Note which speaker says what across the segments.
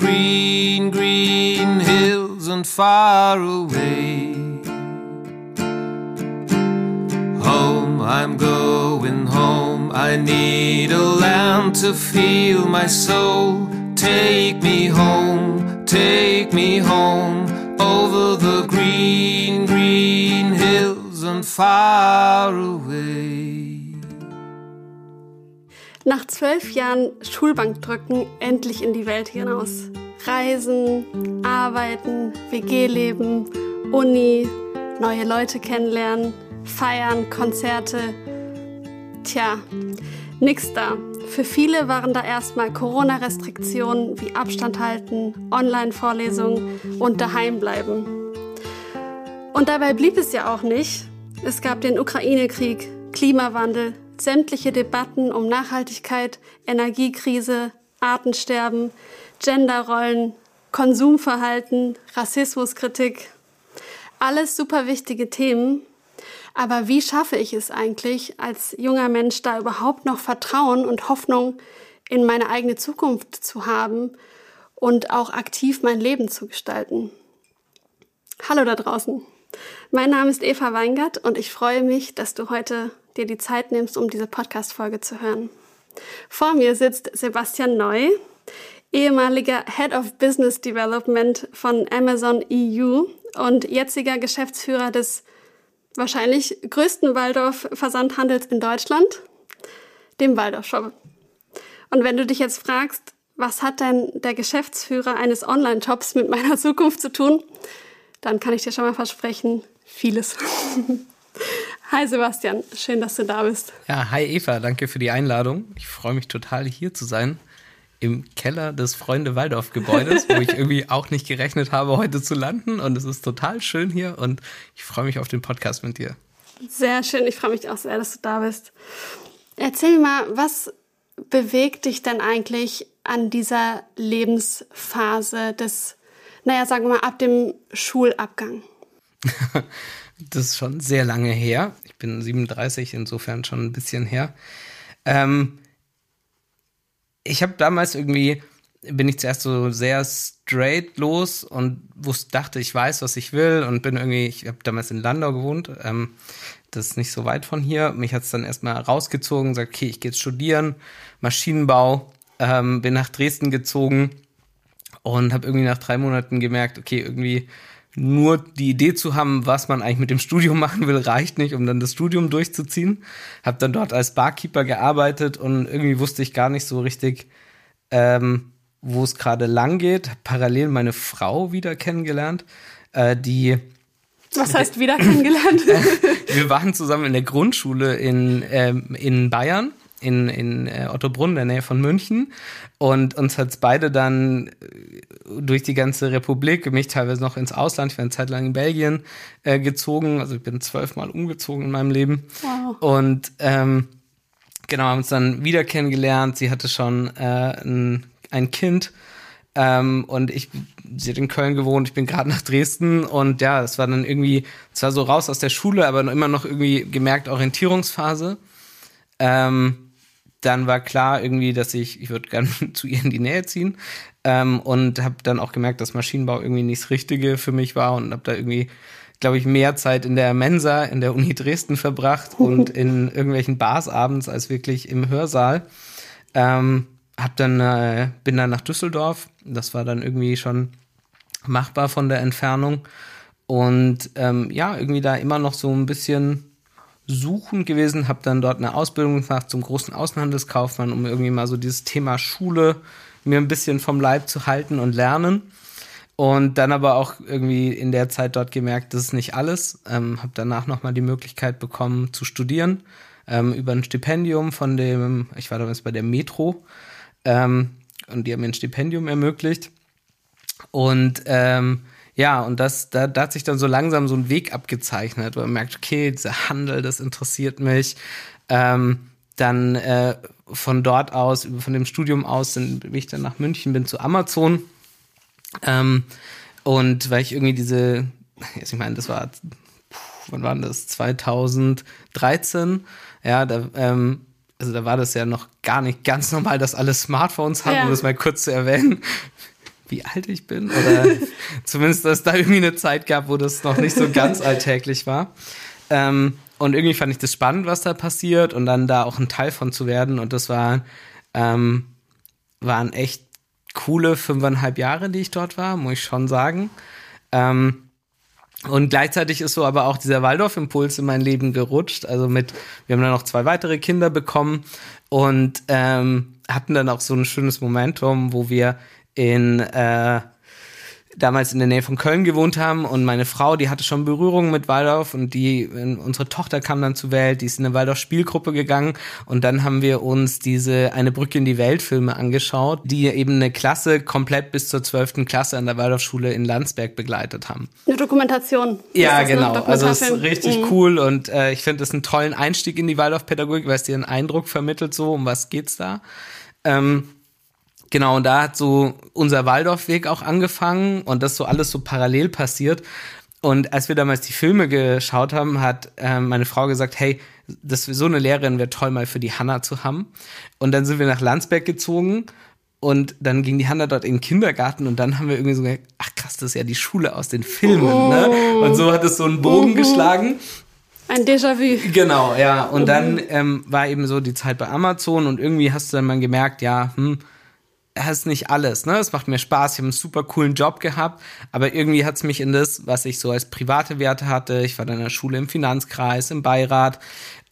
Speaker 1: green, green hills and far away. Home, I'm going home. I need a land to feel my soul. Take me home, take me home over the green, green hills and far away.
Speaker 2: nach zwölf Jahren Schulbankdrücken endlich in die Welt hinaus. Reisen, arbeiten, WG-Leben, Uni, neue Leute kennenlernen, feiern, Konzerte. Tja, nix da. Für viele waren da erstmal Corona-Restriktionen wie Abstand halten, Online-Vorlesungen und daheim bleiben. Und dabei blieb es ja auch nicht. Es gab den Ukraine-Krieg, Klimawandel, sämtliche Debatten um Nachhaltigkeit, Energiekrise, Artensterben, Genderrollen, Konsumverhalten, Rassismuskritik. Alles super wichtige Themen. Aber wie schaffe ich es eigentlich, als junger Mensch da überhaupt noch Vertrauen und Hoffnung in meine eigene Zukunft zu haben und auch aktiv mein Leben zu gestalten? Hallo da draußen. Mein Name ist Eva Weingart und ich freue mich, dass du heute dir die Zeit nimmst, um diese Podcast-Folge zu hören. Vor mir sitzt Sebastian Neu, ehemaliger Head of Business Development von Amazon EU und jetziger Geschäftsführer des wahrscheinlich größten Waldorf-Versandhandels in Deutschland, dem Waldorf Shop. Und wenn du dich jetzt fragst, was hat denn der Geschäftsführer eines Online-Shops mit meiner Zukunft zu tun, dann kann ich dir schon mal versprechen, vieles. Hi Sebastian, schön, dass du da bist.
Speaker 3: Ja, hi Eva, danke für die Einladung. Ich freue mich total hier zu sein im Keller des Freunde Waldorf Gebäudes, wo ich irgendwie auch nicht gerechnet habe, heute zu landen. Und es ist total schön hier und ich freue mich auf den Podcast mit dir.
Speaker 2: Sehr schön, ich freue mich auch sehr, dass du da bist. Erzähl mir mal, was bewegt dich denn eigentlich an dieser Lebensphase des, naja, sagen wir mal, ab dem Schulabgang?
Speaker 3: das ist schon sehr lange her. Ich bin 37, insofern schon ein bisschen her. Ähm, ich habe damals irgendwie, bin ich zuerst so sehr straight los und wusste, dachte, ich weiß, was ich will und bin irgendwie, ich habe damals in Landau gewohnt, ähm, das ist nicht so weit von hier. Mich hat es dann erstmal rausgezogen, gesagt, okay, ich gehe jetzt studieren, Maschinenbau, ähm, bin nach Dresden gezogen und habe irgendwie nach drei Monaten gemerkt, okay, irgendwie nur die Idee zu haben, was man eigentlich mit dem Studium machen will, reicht nicht, um dann das Studium durchzuziehen. Hab dann dort als Barkeeper gearbeitet und irgendwie wusste ich gar nicht so richtig, ähm, wo es gerade lang geht. Hab parallel meine Frau wieder kennengelernt, äh, die
Speaker 2: was heißt wieder kennengelernt?
Speaker 3: Wir waren zusammen in der Grundschule in, ähm, in Bayern in, in äh, Ottobrunn, der Nähe von München. Und uns hat's beide dann äh, durch die ganze Republik, mich teilweise noch ins Ausland, ich war eine Zeit lang in Belgien äh, gezogen. Also ich bin zwölfmal umgezogen in meinem Leben.
Speaker 2: Wow.
Speaker 3: Und ähm, genau, haben uns dann wieder kennengelernt. Sie hatte schon äh, ein, ein Kind. Ähm, und ich, sie hat in Köln gewohnt, ich bin gerade nach Dresden und ja, es war dann irgendwie, es war so raus aus der Schule, aber immer noch irgendwie gemerkt Orientierungsphase. Ähm, dann war klar irgendwie, dass ich, ich würde gerne zu ihr in die Nähe ziehen ähm, und habe dann auch gemerkt, dass Maschinenbau irgendwie nicht das Richtige für mich war und habe da irgendwie, glaube ich, mehr Zeit in der Mensa in der Uni Dresden verbracht und in irgendwelchen Bars abends als wirklich im Hörsaal. Ähm, hab dann äh, bin dann nach Düsseldorf. Das war dann irgendwie schon machbar von der Entfernung und ähm, ja irgendwie da immer noch so ein bisschen suchend gewesen, habe dann dort eine Ausbildung gemacht zum großen Außenhandelskaufmann, um irgendwie mal so dieses Thema Schule mir ein bisschen vom Leib zu halten und lernen. Und dann aber auch irgendwie in der Zeit dort gemerkt, das ist nicht alles. Ähm, habe danach nochmal die Möglichkeit bekommen zu studieren ähm, über ein Stipendium von dem, ich war damals bei der Metro, ähm, und die haben mir ein Stipendium ermöglicht. Und ähm, ja, und das, da, da hat sich dann so langsam so ein Weg abgezeichnet, wo man merkt, okay, dieser Handel, das interessiert mich. Ähm, dann äh, von dort aus, von dem Studium aus, dann bin ich dann nach München, bin zu Amazon. Ähm, und weil ich irgendwie diese, ich meine, das war, wann war das? 2013. Ja, da, ähm, also da war das ja noch gar nicht ganz normal, dass alle Smartphones hatten, ja. um das mal kurz zu erwähnen wie alt ich bin. Oder zumindest, dass es da irgendwie eine Zeit gab, wo das noch nicht so ganz alltäglich war. Ähm, und irgendwie fand ich das spannend, was da passiert und dann da auch ein Teil von zu werden. Und das war, ähm, waren echt coole fünfeinhalb Jahre, die ich dort war, muss ich schon sagen. Ähm, und gleichzeitig ist so aber auch dieser Waldorf-Impuls in mein Leben gerutscht. Also mit, wir haben dann noch zwei weitere Kinder bekommen und ähm, hatten dann auch so ein schönes Momentum, wo wir in äh, damals in der Nähe von Köln gewohnt haben und meine Frau, die hatte schon Berührung mit Waldorf und die unsere Tochter kam dann zur Welt, die ist in eine Waldorf Spielgruppe gegangen und dann haben wir uns diese eine Brücke in die Welt Filme angeschaut, die eben eine Klasse komplett bis zur zwölften Klasse an der Waldorfschule in Landsberg begleitet haben.
Speaker 2: Eine Dokumentation.
Speaker 3: Ja, genau. Also es ist richtig mhm. cool und äh, ich finde es einen tollen Einstieg in die Waldorfpädagogik, weil es dir einen Eindruck vermittelt so, um was geht's da. Ähm, Genau, und da hat so unser Waldorfweg auch angefangen und das so alles so parallel passiert. Und als wir damals die Filme geschaut haben, hat äh, meine Frau gesagt, hey, das so eine Lehrerin wäre toll mal für die Hanna zu haben. Und dann sind wir nach Landsberg gezogen und dann ging die Hanna dort in den Kindergarten und dann haben wir irgendwie so gesagt, ach krass, das ist ja die Schule aus den Filmen, ne? oh. ne? Und so hat es so einen Bogen mhm. geschlagen.
Speaker 2: Ein Déjà-vu.
Speaker 3: Genau, ja. Und mhm. dann ähm, war eben so die Zeit bei Amazon und irgendwie hast du dann mal gemerkt, ja, hm, ist nicht alles, ne? Es macht mir Spaß, ich habe einen super coolen Job gehabt, aber irgendwie hat es mich in das, was ich so als private Werte hatte, ich war dann in der Schule im Finanzkreis, im Beirat,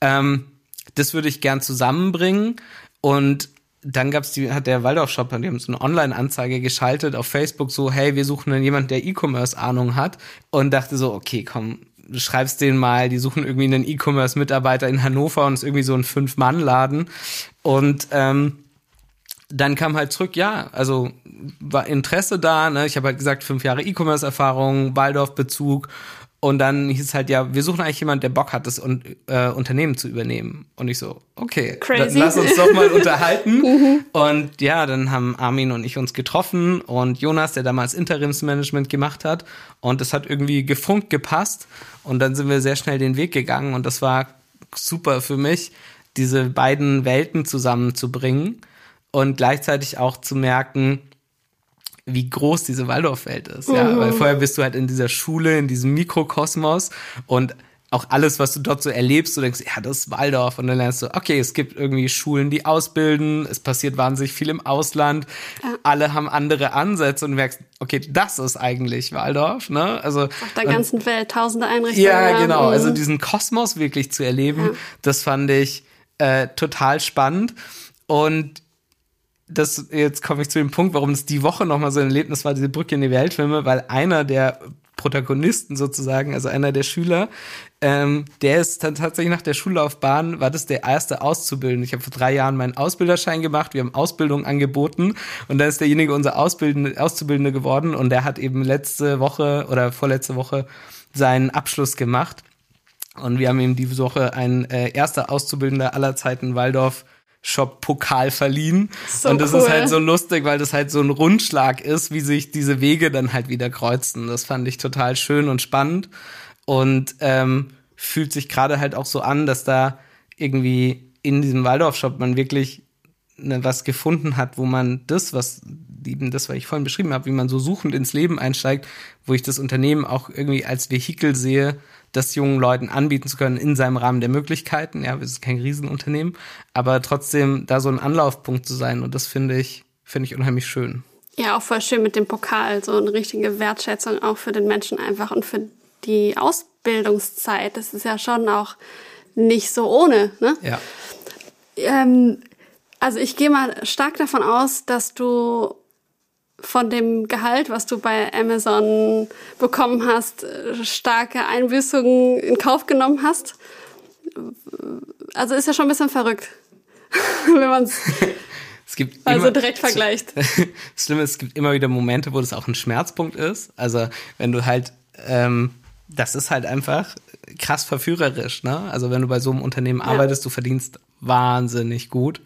Speaker 3: ähm, das würde ich gern zusammenbringen. Und dann gab's die, hat der Waldorf-Shop, die haben so eine Online-Anzeige geschaltet auf Facebook, so, hey, wir suchen dann jemanden, der E-Commerce-Ahnung hat. Und dachte so, okay, komm, du schreibst denen mal, die suchen irgendwie einen E-Commerce-Mitarbeiter in Hannover und ist irgendwie so ein Fünf-Mann-Laden. Und ähm, dann kam halt zurück, ja, also war Interesse da, ne? Ich habe halt gesagt, fünf Jahre E-Commerce-Erfahrung, Waldorf-Bezug. Und dann hieß es halt, ja, wir suchen eigentlich jemanden, der Bock hat, das äh, Unternehmen zu übernehmen. Und ich so, okay, Crazy. dann lass uns doch mal unterhalten. Mhm. und ja, dann haben Armin und ich uns getroffen und Jonas, der damals Interimsmanagement gemacht hat. Und das hat irgendwie gefunkt, gepasst. Und dann sind wir sehr schnell den Weg gegangen. Und das war super für mich, diese beiden Welten zusammenzubringen und gleichzeitig auch zu merken, wie groß diese Waldorfwelt ist. Ja, mhm. weil vorher bist du halt in dieser Schule, in diesem Mikrokosmos und auch alles, was du dort so erlebst, du denkst, ja, das ist Waldorf. Und dann lernst du, okay, es gibt irgendwie Schulen, die ausbilden, es passiert wahnsinnig viel im Ausland, ja. alle haben andere Ansätze und merkst, okay, das ist eigentlich Waldorf, ne? Also.
Speaker 2: Auf der ganzen Welt, tausende Einrichtungen.
Speaker 3: Ja, genau. Mhm. Also diesen Kosmos wirklich zu erleben, ja. das fand ich äh, total spannend. Und das, jetzt komme ich zu dem Punkt, warum es die Woche nochmal so ein Erlebnis war, diese Brücke in die Weltfilme, weil einer der Protagonisten sozusagen, also einer der Schüler, ähm, der ist dann tatsächlich nach der Schullaufbahn, war das der erste Auszubildende. Ich habe vor drei Jahren meinen Ausbilderschein gemacht, wir haben Ausbildung angeboten und dann ist derjenige unser Ausbildende, Auszubildende geworden und der hat eben letzte Woche oder vorletzte Woche seinen Abschluss gemacht. Und wir haben ihm diese Woche ein äh, erster Auszubildender aller Zeiten Waldorf Shop-Pokal verliehen. So und das cool. ist halt so lustig, weil das halt so ein Rundschlag ist, wie sich diese Wege dann halt wieder kreuzen. Das fand ich total schön und spannend. Und ähm, fühlt sich gerade halt auch so an, dass da irgendwie in diesem Waldorf-Shop man wirklich ne, was gefunden hat, wo man das, was eben das, was ich vorhin beschrieben habe, wie man so suchend ins Leben einsteigt, wo ich das Unternehmen auch irgendwie als Vehikel sehe, das jungen Leuten anbieten zu können in seinem Rahmen der Möglichkeiten. Ja, es ist kein Riesenunternehmen, aber trotzdem da so ein Anlaufpunkt zu sein und das finde ich, finde ich unheimlich schön.
Speaker 2: Ja, auch voll schön mit dem Pokal, so eine richtige Wertschätzung auch für den Menschen einfach und für die Ausbildungszeit. Das ist ja schon auch nicht so ohne, ne?
Speaker 3: Ja.
Speaker 2: Ähm, also ich gehe mal stark davon aus, dass du von dem Gehalt, was du bei Amazon bekommen hast, starke Einbüßungen in Kauf genommen hast. Also ist ja schon ein bisschen verrückt, wenn man es
Speaker 3: gibt
Speaker 2: Also
Speaker 3: immer,
Speaker 2: direkt vergleicht.
Speaker 3: Das Schlimme ist, es gibt immer wieder Momente, wo das auch ein Schmerzpunkt ist. Also wenn du halt, ähm, das ist halt einfach krass verführerisch, ne? Also wenn du bei so einem Unternehmen arbeitest, du verdienst wahnsinnig gut.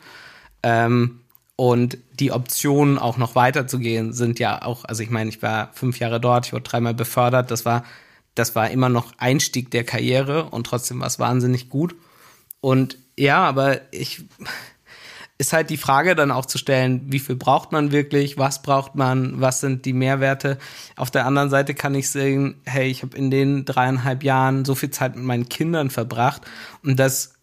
Speaker 3: Ähm, und die Optionen auch noch weiterzugehen sind ja auch, also ich meine, ich war fünf Jahre dort, ich wurde dreimal befördert, das war, das war immer noch Einstieg der Karriere und trotzdem war es wahnsinnig gut. Und ja, aber ich, ist halt die Frage dann auch zu stellen, wie viel braucht man wirklich, was braucht man, was sind die Mehrwerte. Auf der anderen Seite kann ich sagen, hey, ich habe in den dreieinhalb Jahren so viel Zeit mit meinen Kindern verbracht und das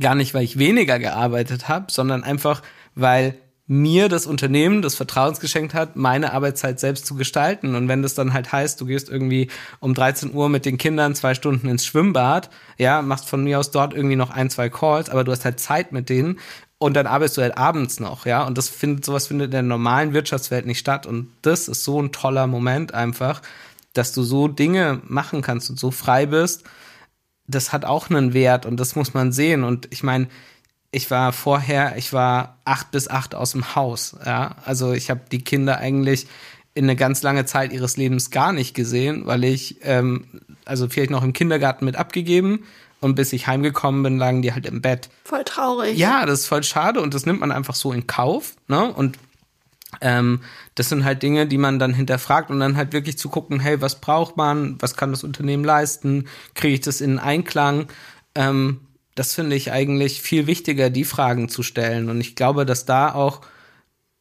Speaker 3: gar nicht, weil ich weniger gearbeitet habe, sondern einfach, weil mir das Unternehmen das Vertrauens geschenkt hat, meine Arbeitszeit selbst zu gestalten. Und wenn das dann halt heißt, du gehst irgendwie um 13 Uhr mit den Kindern zwei Stunden ins Schwimmbad, ja, machst von mir aus dort irgendwie noch ein, zwei Calls, aber du hast halt Zeit mit denen und dann arbeitest du halt abends noch, ja. Und das findet, sowas findet in der normalen Wirtschaftswelt nicht statt. Und das ist so ein toller Moment einfach, dass du so Dinge machen kannst und so frei bist. Das hat auch einen Wert und das muss man sehen. Und ich meine, ich war vorher, ich war acht bis acht aus dem Haus. Ja, also ich habe die Kinder eigentlich in eine ganz lange Zeit ihres Lebens gar nicht gesehen, weil ich ähm, also vielleicht noch im Kindergarten mit abgegeben und bis ich heimgekommen bin, lagen die halt im Bett.
Speaker 2: Voll traurig.
Speaker 3: Ja, das ist voll schade und das nimmt man einfach so in Kauf. Ne? Und ähm, das sind halt Dinge, die man dann hinterfragt und dann halt wirklich zu gucken, hey, was braucht man, was kann das Unternehmen leisten, kriege ich das in Einklang? Ähm, das finde ich eigentlich viel wichtiger, die Fragen zu stellen. Und ich glaube, dass da auch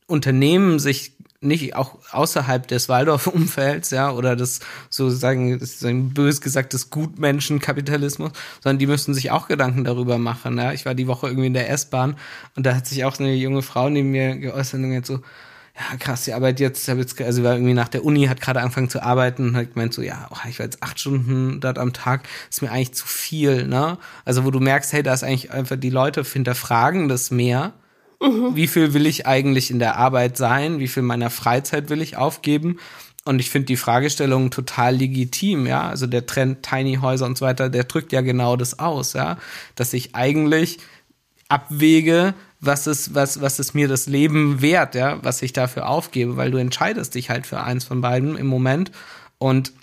Speaker 3: Unternehmen sich nicht auch außerhalb des Waldorf-Umfelds, ja, oder des sozusagen, das bös gesagtes Gutmenschenkapitalismus, sondern die müssen sich auch Gedanken darüber machen. Ja. Ich war die Woche irgendwie in der S-Bahn und da hat sich auch eine junge Frau neben mir geäußert und jetzt so, ja, krass, die Arbeit jetzt, hab jetzt, also war irgendwie nach der Uni, hat gerade angefangen zu arbeiten und hat gemeint so, ja, oh, ich war jetzt acht Stunden dort am Tag, ist mir eigentlich zu viel, ne? Also wo du merkst, hey, da ist eigentlich einfach die Leute hinterfragen das mehr. Mhm. Wie viel will ich eigentlich in der Arbeit sein? Wie viel meiner Freizeit will ich aufgeben? Und ich finde die Fragestellung total legitim, ja. Also der Trend Tiny Häuser und so weiter, der drückt ja genau das aus, ja. Dass ich eigentlich abwäge, was ist, was, was ist mir das Leben wert, ja, was ich dafür aufgebe, weil du entscheidest dich halt für eins von beiden im Moment und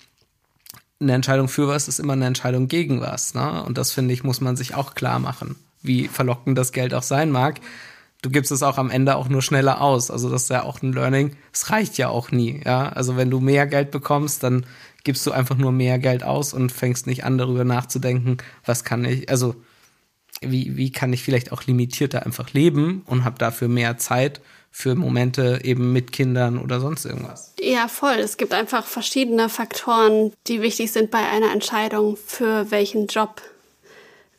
Speaker 3: eine Entscheidung für was ist immer eine Entscheidung gegen was, ne? Und das finde ich, muss man sich auch klar machen, wie verlockend das Geld auch sein mag. Du gibst es auch am Ende auch nur schneller aus. Also das ist ja auch ein Learning. Es reicht ja auch nie, ja. Also wenn du mehr Geld bekommst, dann gibst du einfach nur mehr Geld aus und fängst nicht an, darüber nachzudenken, was kann ich, also wie, wie kann ich vielleicht auch limitierter einfach leben und habe dafür mehr Zeit für Momente eben mit Kindern oder sonst irgendwas.
Speaker 2: Ja, voll. Es gibt einfach verschiedene Faktoren, die wichtig sind bei einer Entscheidung für welchen Job.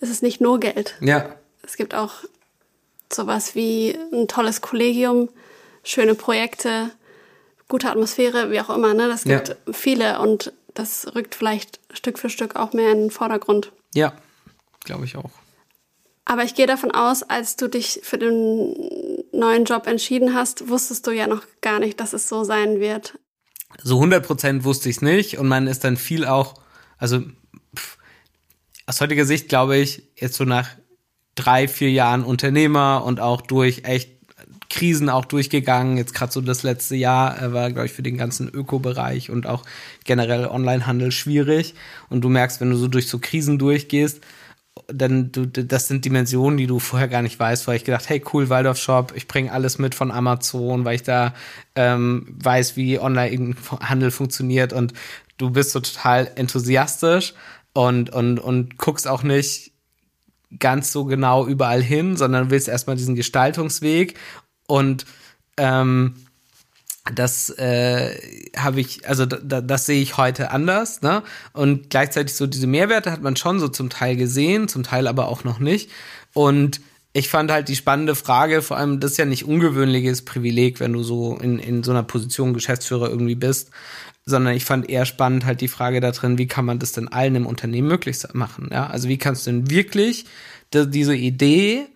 Speaker 2: Es ist nicht nur Geld.
Speaker 3: Ja.
Speaker 2: Es gibt auch sowas wie ein tolles Kollegium, schöne Projekte, gute Atmosphäre, wie auch immer. Ne? Das gibt ja. viele und das rückt vielleicht Stück für Stück auch mehr in den Vordergrund.
Speaker 3: Ja, glaube ich auch.
Speaker 2: Aber ich gehe davon aus, als du dich für den neuen Job entschieden hast, wusstest du ja noch gar nicht, dass es so sein wird.
Speaker 3: So 100 Prozent wusste ich es nicht und man ist dann viel auch, also pff, aus heutiger Sicht glaube ich, jetzt so nach drei, vier Jahren Unternehmer und auch durch echt Krisen auch durchgegangen. Jetzt gerade so das letzte Jahr äh, war, glaube ich, für den ganzen Ökobereich und auch generell Onlinehandel schwierig. Und du merkst, wenn du so durch so Krisen durchgehst, dann du, das sind Dimensionen, die du vorher gar nicht weißt, weil ich gedacht, hey cool, Waldorf Shop, ich bringe alles mit von Amazon, weil ich da ähm, weiß, wie Online-Handel funktioniert und du bist so total enthusiastisch und, und, und guckst auch nicht ganz so genau überall hin, sondern willst erstmal diesen Gestaltungsweg und ähm, das äh, habe ich, also da, das sehe ich heute anders, ne? Und gleichzeitig so diese Mehrwerte hat man schon so zum Teil gesehen, zum Teil aber auch noch nicht. Und ich fand halt die spannende Frage, vor allem das ist ja nicht ungewöhnliches Privileg, wenn du so in, in so einer Position Geschäftsführer irgendwie bist, sondern ich fand eher spannend halt die Frage da drin, wie kann man das denn allen im Unternehmen möglich machen, ja? Also wie kannst du denn wirklich diese Idee,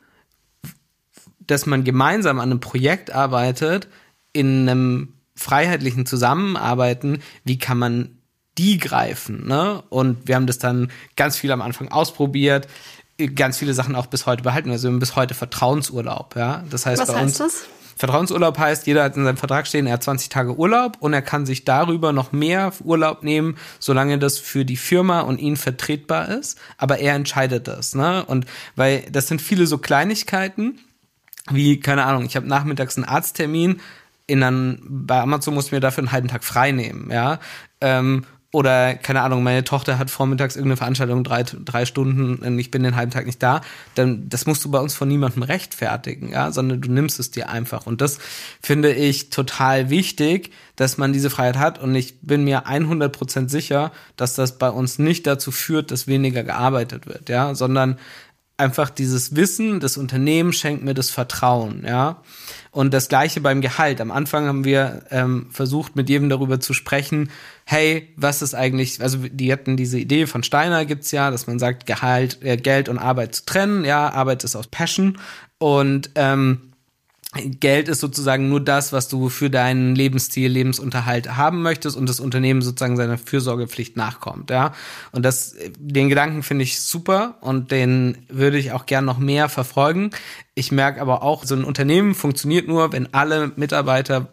Speaker 3: dass man gemeinsam an einem Projekt arbeitet, in einem freiheitlichen Zusammenarbeiten, wie kann man die greifen, ne? Und wir haben das dann ganz viel am Anfang ausprobiert. ganz viele Sachen auch bis heute behalten. Also wir haben bis heute Vertrauensurlaub, ja. Das heißt
Speaker 2: Was
Speaker 3: bei
Speaker 2: heißt
Speaker 3: uns.
Speaker 2: das?
Speaker 3: Vertrauensurlaub heißt, jeder hat in seinem Vertrag stehen, er hat 20 Tage Urlaub und er kann sich darüber noch mehr Urlaub nehmen, solange das für die Firma und ihn vertretbar ist. Aber er entscheidet das, ne? Und weil das sind viele so Kleinigkeiten, wie, keine Ahnung, ich habe nachmittags einen Arzttermin, in dann, bei Amazon muss ich mir dafür einen halben Tag frei nehmen, ja. Ähm, oder, keine Ahnung, meine Tochter hat vormittags irgendeine Veranstaltung, drei, drei Stunden, und ich bin den halben Tag nicht da, dann, das musst du bei uns von niemandem rechtfertigen, ja, sondern du nimmst es dir einfach. Und das finde ich total wichtig, dass man diese Freiheit hat. Und ich bin mir 100% sicher, dass das bei uns nicht dazu führt, dass weniger gearbeitet wird, ja, sondern einfach dieses Wissen, das Unternehmen schenkt mir das Vertrauen, ja. Und das gleiche beim Gehalt. Am Anfang haben wir ähm, versucht, mit jedem darüber zu sprechen, hey, was ist eigentlich, also die hatten diese Idee von Steiner gibt's ja, dass man sagt, Gehalt, äh, Geld und Arbeit zu trennen, ja, Arbeit ist aus Passion und ähm, Geld ist sozusagen nur das, was du für deinen Lebensstil, Lebensunterhalt haben möchtest und das Unternehmen sozusagen seiner Fürsorgepflicht nachkommt, ja. Und das, den Gedanken finde ich super und den würde ich auch gern noch mehr verfolgen. Ich merke aber auch, so ein Unternehmen funktioniert nur, wenn alle Mitarbeiter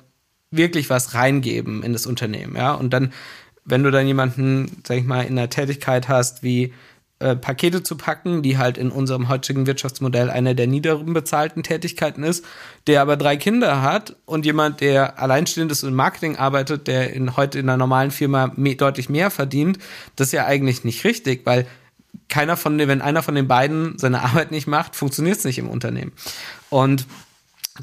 Speaker 3: wirklich was reingeben in das Unternehmen, ja. Und dann, wenn du dann jemanden, sag ich mal, in der Tätigkeit hast, wie äh, Pakete zu packen, die halt in unserem heutigen Wirtschaftsmodell eine der niederen bezahlten Tätigkeiten ist, der aber drei Kinder hat und jemand, der alleinstehend ist und im Marketing arbeitet, der in, heute in einer normalen Firma me deutlich mehr verdient, das ist ja eigentlich nicht richtig, weil keiner von den, wenn einer von den beiden seine Arbeit nicht macht, funktioniert es nicht im Unternehmen. Und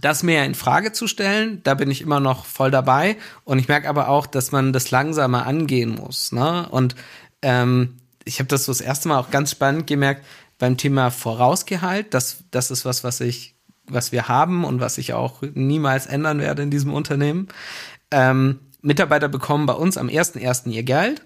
Speaker 3: das mehr in Frage zu stellen, da bin ich immer noch voll dabei. Und ich merke aber auch, dass man das langsamer angehen muss. Ne? Und ähm, ich habe das so das erste Mal auch ganz spannend gemerkt beim Thema Vorausgehalt. Das, das ist was, was ich, was wir haben und was ich auch niemals ändern werde in diesem Unternehmen. Ähm, Mitarbeiter bekommen bei uns am 1.1. ihr Geld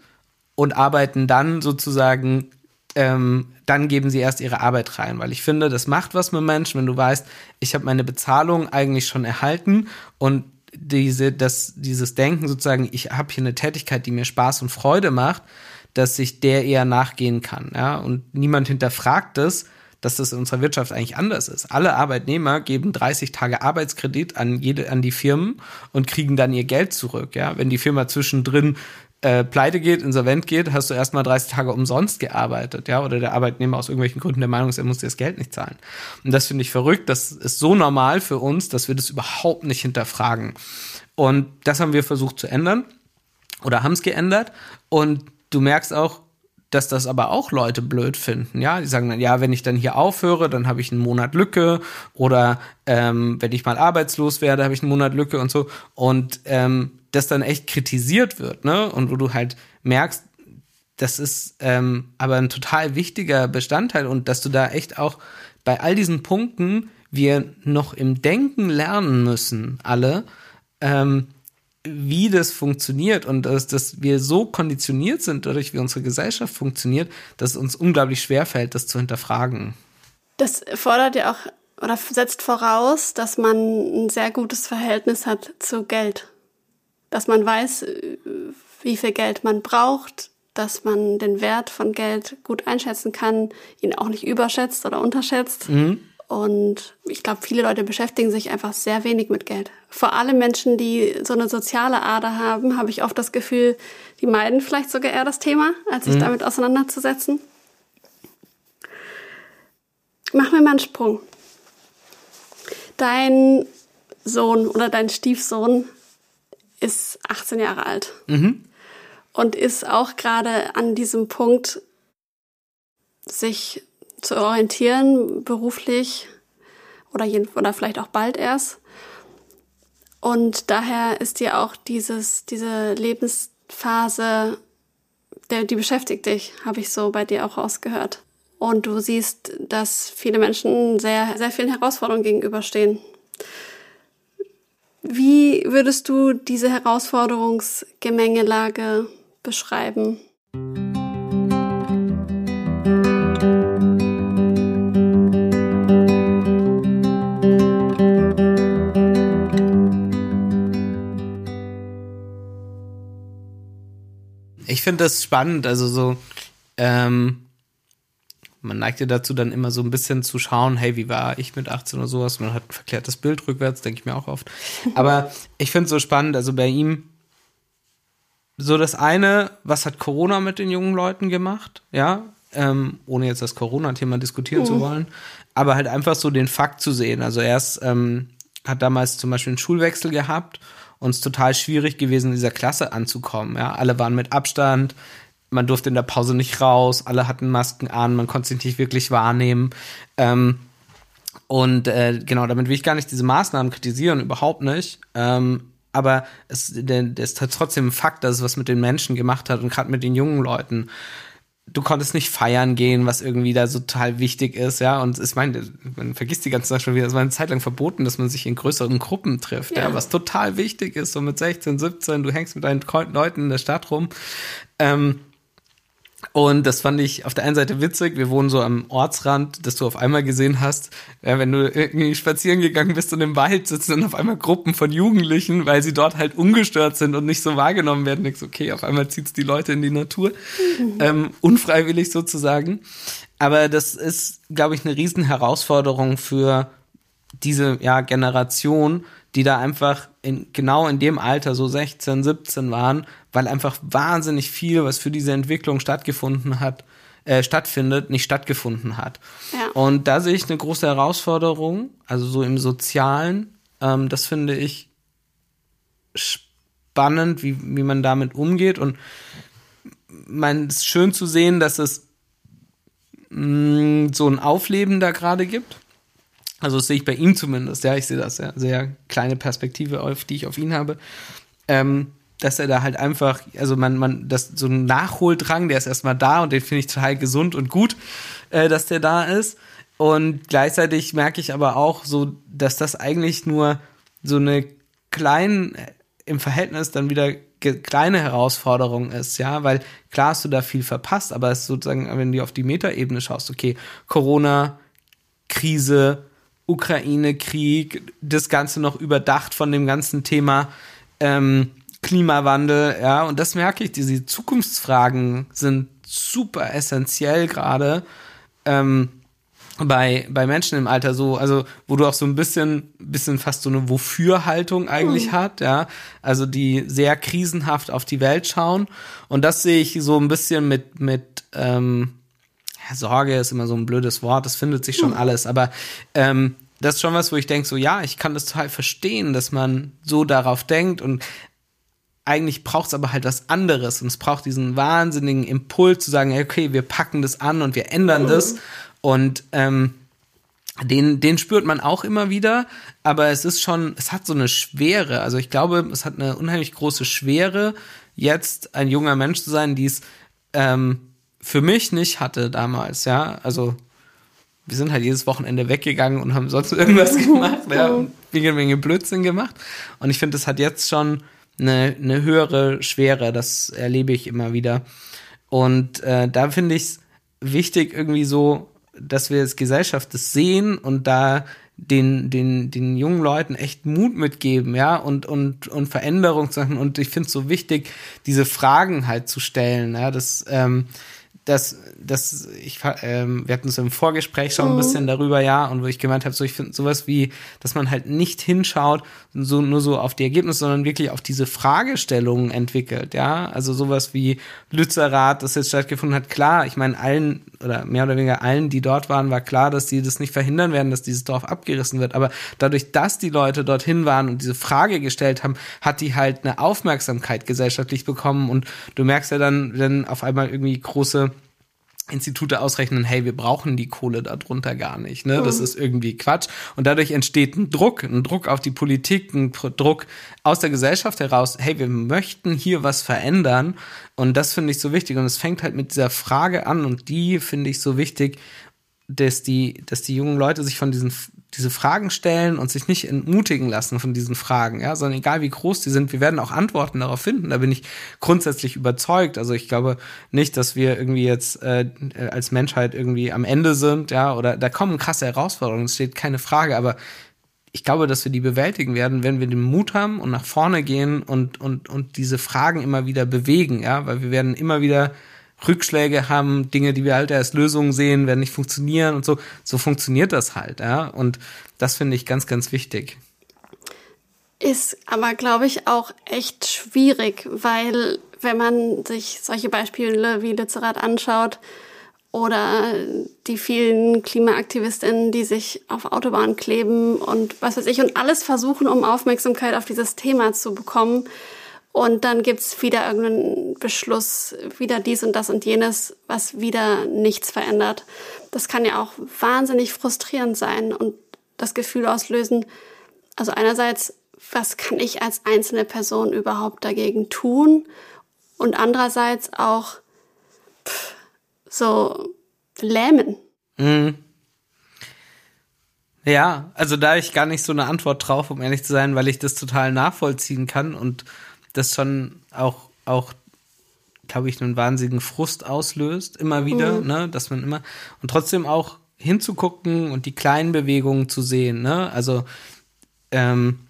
Speaker 3: und arbeiten dann sozusagen, ähm, dann geben sie erst ihre Arbeit rein, weil ich finde, das macht was mit Menschen, wenn du weißt, ich habe meine Bezahlung eigentlich schon erhalten und diese, das, dieses Denken sozusagen, ich habe hier eine Tätigkeit, die mir Spaß und Freude macht, dass sich der eher nachgehen kann. Ja? Und niemand hinterfragt es, dass das in unserer Wirtschaft eigentlich anders ist. Alle Arbeitnehmer geben 30 Tage Arbeitskredit an jede, an die Firmen und kriegen dann ihr Geld zurück. Ja? Wenn die Firma zwischendrin äh, pleite geht, insolvent geht, hast du erstmal 30 Tage umsonst gearbeitet, ja, oder der Arbeitnehmer aus irgendwelchen Gründen der Meinung ist, er muss dir das Geld nicht zahlen. Und das finde ich verrückt, das ist so normal für uns, dass wir das überhaupt nicht hinterfragen. Und das haben wir versucht zu ändern oder haben es geändert und du merkst auch, dass das aber auch Leute blöd finden, ja. Die sagen dann, ja, wenn ich dann hier aufhöre, dann habe ich einen Monat Lücke oder ähm, wenn ich mal arbeitslos werde, habe ich einen Monat Lücke und so. Und ähm, das dann echt kritisiert wird, ne? Und wo du halt merkst, das ist ähm, aber ein total wichtiger Bestandteil und dass du da echt auch bei all diesen Punkten wir noch im Denken lernen müssen, alle, ähm, wie das funktioniert und dass, dass wir so konditioniert sind, dadurch wie unsere Gesellschaft funktioniert, dass es uns unglaublich schwer fällt, das zu hinterfragen.
Speaker 2: Das fordert ja auch oder setzt voraus, dass man ein sehr gutes Verhältnis hat zu Geld. Dass man weiß, wie viel Geld man braucht, dass man den Wert von Geld gut einschätzen kann, ihn auch nicht überschätzt oder unterschätzt. Mhm. Und ich glaube, viele Leute beschäftigen sich einfach sehr wenig mit Geld. Vor allem Menschen, die so eine soziale Ader haben, habe ich oft das Gefühl, die meiden vielleicht sogar eher das Thema, als sich mhm. damit auseinanderzusetzen. Machen wir mal einen Sprung. Dein Sohn oder dein Stiefsohn ist 18 Jahre alt mhm. und ist auch gerade an diesem Punkt, sich zu orientieren, beruflich oder, jeden, oder vielleicht auch bald erst. Und daher ist dir auch dieses, diese Lebensphase, der, die beschäftigt dich, habe ich so bei dir auch rausgehört. Und du siehst, dass viele Menschen sehr, sehr vielen Herausforderungen gegenüberstehen. Wie würdest du diese Herausforderungsgemengelage beschreiben?
Speaker 3: Ich finde das spannend, also so, ähm, man neigt ja dazu, dann immer so ein bisschen zu schauen, hey, wie war ich mit 18 oder sowas? Man hat ein verklärtes Bild rückwärts, denke ich mir auch oft. Aber ich finde es so spannend, also bei ihm, so das eine, was hat Corona mit den jungen Leuten gemacht? Ja, ähm, ohne jetzt das Corona-Thema diskutieren mhm. zu wollen, aber halt einfach so den Fakt zu sehen. Also er ist, ähm, hat damals zum Beispiel einen Schulwechsel gehabt und es total schwierig gewesen, in dieser Klasse anzukommen. Ja, alle waren mit Abstand, man durfte in der Pause nicht raus, alle hatten Masken an, man konnte sich nicht wirklich wahrnehmen. Ähm, und äh, genau, damit will ich gar nicht diese Maßnahmen kritisieren, überhaupt nicht. Ähm, aber es der ist halt trotzdem ein Fakt, dass es was mit den Menschen gemacht hat und gerade mit den jungen Leuten. Du konntest nicht feiern gehen, was irgendwie da so total wichtig ist, ja. Und ich meine, man vergisst die ganze Zeit schon wieder, es war eine Zeit lang verboten, dass man sich in größeren Gruppen trifft, ja, ja was total wichtig ist. So mit 16, 17, du hängst mit deinen Leuten in der Stadt rum. Ähm, und das fand ich auf der einen Seite witzig. Wir wohnen so am Ortsrand, dass du auf einmal gesehen hast, wenn du irgendwie spazieren gegangen bist und im Wald sitzen dann auf einmal Gruppen von Jugendlichen, weil sie dort halt ungestört sind und nicht so wahrgenommen werden. Denkst, okay, auf einmal zieht's die Leute in die Natur. Mhm. Ähm, unfreiwillig sozusagen. Aber das ist, glaube ich, eine riesen Herausforderung für diese ja, Generation, die da einfach in, genau in dem Alter, so 16, 17 waren, weil einfach wahnsinnig viel, was für diese Entwicklung stattgefunden hat, äh, stattfindet, nicht stattgefunden hat. Ja. Und da sehe ich eine große Herausforderung, also so im Sozialen, ähm, das finde ich spannend, wie, wie man damit umgeht und man ist schön zu sehen, dass es mh, mm, so ein Aufleben da gerade gibt also das sehe ich bei ihm zumindest, ja, ich sehe das ja, sehr kleine Perspektive, auf die ich auf ihn habe. Ähm, dass er da halt einfach, also man, man, das so ein Nachholdrang, der ist erstmal da und den finde ich total gesund und gut, äh, dass der da ist. Und gleichzeitig merke ich aber auch so, dass das eigentlich nur so eine kleine, im Verhältnis dann wieder kleine Herausforderung ist, ja, weil klar hast du da viel verpasst, aber es ist sozusagen, wenn du auf die Metaebene schaust, okay, Corona, Krise, Ukraine-Krieg, das Ganze noch überdacht von dem ganzen Thema ähm, Klimawandel, ja, und das merke ich, diese Zukunftsfragen sind super essentiell gerade ähm, bei, bei Menschen im Alter so, also wo du auch so ein bisschen, bisschen fast so eine Wofür-Haltung eigentlich mhm. hat, ja, also die sehr krisenhaft auf die Welt schauen und das sehe ich so ein bisschen mit, mit ähm, Sorge ist immer so ein blödes Wort, das findet sich schon hm. alles, aber ähm, das ist schon was, wo ich denke, so ja, ich kann das total verstehen, dass man so darauf denkt und eigentlich braucht es aber halt was anderes und es braucht diesen wahnsinnigen Impuls zu sagen, okay, wir packen das an und wir ändern mhm. das und ähm, den, den spürt man auch immer wieder, aber es ist schon, es hat so eine Schwere. Also ich glaube, es hat eine unheimlich große Schwere, jetzt ein junger Mensch zu sein, die es ähm, für mich nicht hatte damals, ja. Also wir sind halt jedes Wochenende weggegangen und haben sonst irgendwas gemacht, ja, und eine Menge Blödsinn gemacht. Und ich finde, das hat jetzt schon eine, eine höhere Schwere, das erlebe ich immer wieder. Und äh, da finde ich es wichtig, irgendwie so, dass wir als Gesellschaft das sehen und da den, den, den jungen Leuten echt Mut mitgeben, ja, und, und, und Veränderung zu machen. Und ich finde es so wichtig, diese Fragen halt zu stellen, ja, das, ähm, dass, dass ich, ähm, wir hatten so im Vorgespräch schon ein mhm. bisschen darüber, ja, und wo ich gemeint habe, so ich finde sowas wie, dass man halt nicht hinschaut, so nur so auf die Ergebnisse, sondern wirklich auf diese Fragestellungen entwickelt, ja. Also sowas wie Lützerath, das jetzt stattgefunden hat, klar, ich meine, allen oder mehr oder weniger allen, die dort waren, war klar, dass sie das nicht verhindern werden, dass dieses Dorf abgerissen wird. Aber dadurch, dass die Leute dorthin waren und diese Frage gestellt haben, hat die halt eine Aufmerksamkeit gesellschaftlich bekommen und du merkst ja dann, wenn auf einmal irgendwie große Institute ausrechnen, hey, wir brauchen die Kohle darunter gar nicht. Ne? Das mhm. ist irgendwie Quatsch. Und dadurch entsteht ein Druck, ein Druck auf die Politik, ein Druck aus der Gesellschaft heraus, hey, wir möchten hier was verändern. Und das finde ich so wichtig. Und es fängt halt mit dieser Frage an und die finde ich so wichtig, dass die, dass die jungen Leute sich von diesen diese Fragen stellen und sich nicht entmutigen lassen von diesen Fragen, ja, sondern egal wie groß die sind, wir werden auch Antworten darauf finden. Da bin ich grundsätzlich überzeugt. Also ich glaube nicht, dass wir irgendwie jetzt äh, als Menschheit irgendwie am Ende sind, ja, oder da kommen krasse Herausforderungen, es steht keine Frage, aber ich glaube, dass wir die bewältigen werden, wenn wir den Mut haben und nach vorne gehen und, und, und diese Fragen immer wieder bewegen, ja, weil wir werden immer wieder Rückschläge haben, Dinge, die wir halt als Lösungen sehen, werden nicht funktionieren und so. So funktioniert das halt, ja. Und das finde ich ganz, ganz wichtig.
Speaker 2: Ist aber, glaube ich, auch echt schwierig, weil wenn man sich solche Beispiele wie Lützerath anschaut oder die vielen Klimaaktivistinnen, die sich auf Autobahnen kleben und was weiß ich und alles versuchen, um Aufmerksamkeit auf dieses Thema zu bekommen, und dann gibt's wieder irgendeinen Beschluss, wieder dies und das und jenes, was wieder nichts verändert. Das kann ja auch wahnsinnig frustrierend sein und das Gefühl auslösen, also einerseits, was kann ich als einzelne Person überhaupt dagegen tun? Und andererseits auch pff, so lähmen.
Speaker 3: Mhm. Ja, also da ich gar nicht so eine Antwort drauf, um ehrlich zu sein, weil ich das total nachvollziehen kann und das schon auch, auch glaube ich, einen wahnsinnigen Frust auslöst, immer wieder, mhm. ne, dass man immer, und trotzdem auch hinzugucken und die kleinen Bewegungen zu sehen, ne, also, ähm,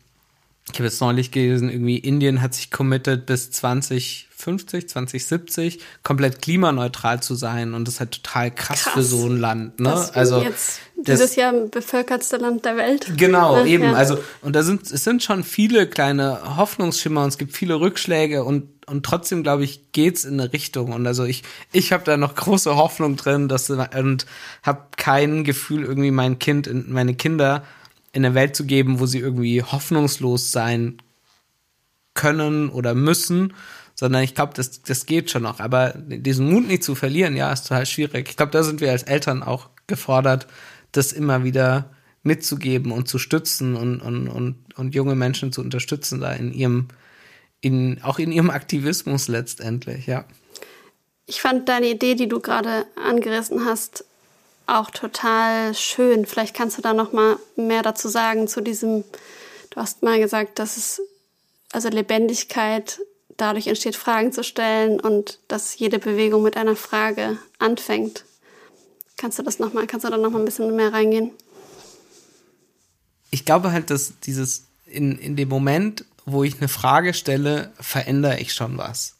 Speaker 3: ich habe jetzt neulich gelesen, irgendwie Indien hat sich committed bis 2050, 2070 komplett klimaneutral zu sein und das ist halt total krass, krass. für so ein Land. Ne?
Speaker 2: Das also jetzt dieses Jahr bevölkertste Land der Welt.
Speaker 3: Genau, ne? eben. Ja. Also und da sind es sind schon viele kleine Hoffnungsschimmer und es gibt viele Rückschläge und und trotzdem glaube ich geht's in eine Richtung und also ich ich habe da noch große Hoffnung drin, dass und habe kein Gefühl irgendwie mein Kind meine Kinder in eine Welt zu geben, wo sie irgendwie hoffnungslos sein können oder müssen, sondern ich glaube, das, das geht schon noch. Aber diesen Mut nicht zu verlieren, ja, ist total schwierig. Ich glaube, da sind wir als Eltern auch gefordert, das immer wieder mitzugeben und zu stützen und, und, und, und junge Menschen zu unterstützen, da in ihrem, in, auch in ihrem Aktivismus letztendlich, ja.
Speaker 2: Ich fand deine Idee, die du gerade angerissen hast, auch total schön. Vielleicht kannst du da noch mal mehr dazu sagen zu diesem. Du hast mal gesagt, dass es also Lebendigkeit dadurch entsteht, Fragen zu stellen und dass jede Bewegung mit einer Frage anfängt. Kannst du das noch mal? Kannst du da noch mal ein bisschen mehr reingehen?
Speaker 3: Ich glaube halt, dass dieses in in dem Moment, wo ich eine Frage stelle, verändere ich schon was.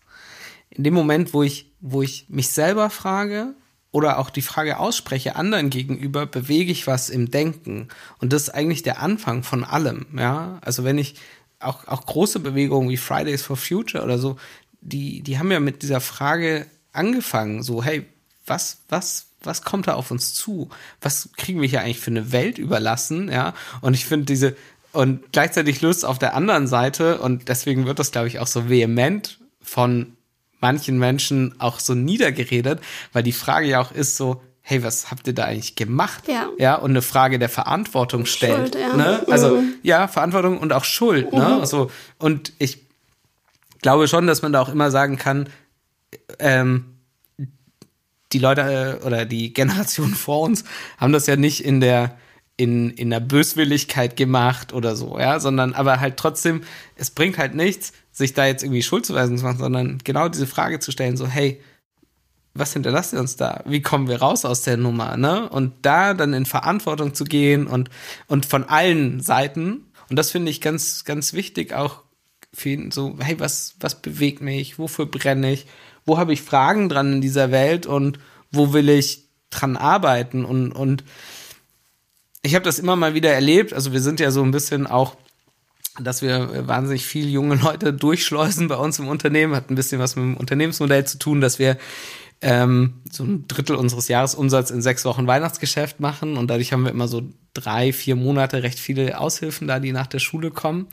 Speaker 3: In dem Moment, wo ich wo ich mich selber frage, oder auch die Frage ausspreche anderen gegenüber, bewege ich was im Denken. Und das ist eigentlich der Anfang von allem, ja. Also wenn ich auch, auch große Bewegungen wie Fridays for Future oder so, die, die haben ja mit dieser Frage angefangen, so, hey, was, was, was kommt da auf uns zu? Was kriegen wir hier eigentlich für eine Welt überlassen, ja? Und ich finde diese, und gleichzeitig löst auf der anderen Seite, und deswegen wird das, glaube ich, auch so vehement von manchen Menschen auch so niedergeredet, weil die Frage ja auch ist so, hey, was habt ihr da eigentlich gemacht? Ja. Ja, und eine Frage der Verantwortung stellt. Schuld, ja. ne? Also, mhm. ja, Verantwortung und auch Schuld, ne? mhm. ne? Also, und ich glaube schon, dass man da auch immer sagen kann, ähm, die Leute äh, oder die Generation vor uns haben das ja nicht in der in, in der Böswilligkeit gemacht oder so, ja, sondern aber halt trotzdem, es bringt halt nichts, sich da jetzt irgendwie Schuldzuweisungen zu machen, sondern genau diese Frage zu stellen, so, hey, was hinterlasst ihr uns da? Wie kommen wir raus aus der Nummer, ne? Und da dann in Verantwortung zu gehen und, und von allen Seiten. Und das finde ich ganz, ganz wichtig auch für ihn, so, hey, was, was bewegt mich? Wofür brenne ich? Wo habe ich Fragen dran in dieser Welt und wo will ich dran arbeiten? Und, und ich habe das immer mal wieder erlebt. Also wir sind ja so ein bisschen auch dass wir wahnsinnig viel junge Leute durchschleusen bei uns im Unternehmen, hat ein bisschen was mit dem Unternehmensmodell zu tun, dass wir ähm, so ein Drittel unseres Jahresumsatz in sechs Wochen Weihnachtsgeschäft machen und dadurch haben wir immer so drei, vier Monate recht viele Aushilfen da, die nach der Schule kommen.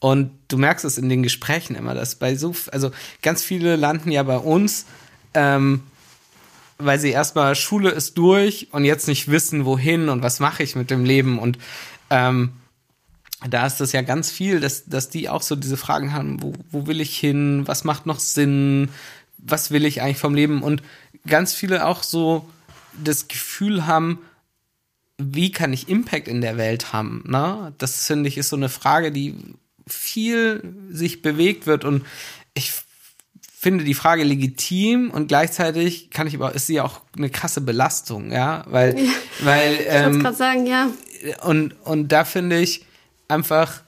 Speaker 3: Und du merkst es in den Gesprächen immer, dass bei so, also ganz viele landen ja bei uns, ähm, weil sie erstmal Schule ist durch und jetzt nicht wissen, wohin und was mache ich mit dem Leben. Und ähm, da ist das ja ganz viel, dass, dass die auch so diese Fragen haben, wo, wo will ich hin, was macht noch Sinn, was will ich eigentlich vom Leben und ganz viele auch so das Gefühl haben, wie kann ich Impact in der Welt haben? Ne? Das finde ich ist so eine Frage, die viel sich bewegt wird und ich finde die Frage legitim und gleichzeitig kann ich aber ist sie auch eine krasse Belastung, ja, weil ja, weil
Speaker 2: ähm, ich gerade sagen, ja.
Speaker 3: Und und da finde ich einfach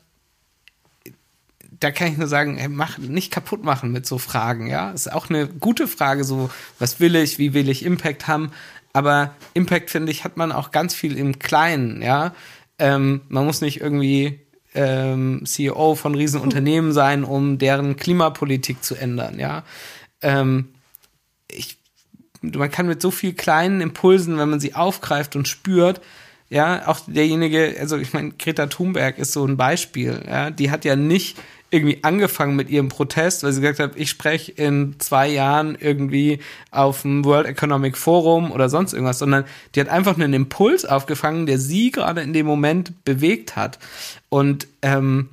Speaker 3: da kann ich nur sagen, hey, mach nicht kaputt machen mit so Fragen, ja. Ist auch eine gute Frage, so, was will ich, wie will ich Impact haben? Aber Impact, finde ich, hat man auch ganz viel im Kleinen, ja. Ähm, man muss nicht irgendwie ähm, CEO von Riesenunternehmen sein, um deren Klimapolitik zu ändern, ja. Ähm, ich, man kann mit so viel kleinen Impulsen, wenn man sie aufgreift und spürt, ja, auch derjenige, also ich meine, Greta Thunberg ist so ein Beispiel, ja, die hat ja nicht irgendwie angefangen mit ihrem Protest, weil sie gesagt hat, ich spreche in zwei Jahren irgendwie auf dem World Economic Forum oder sonst irgendwas, sondern die hat einfach einen Impuls aufgefangen, der sie gerade in dem Moment bewegt hat. Und ähm,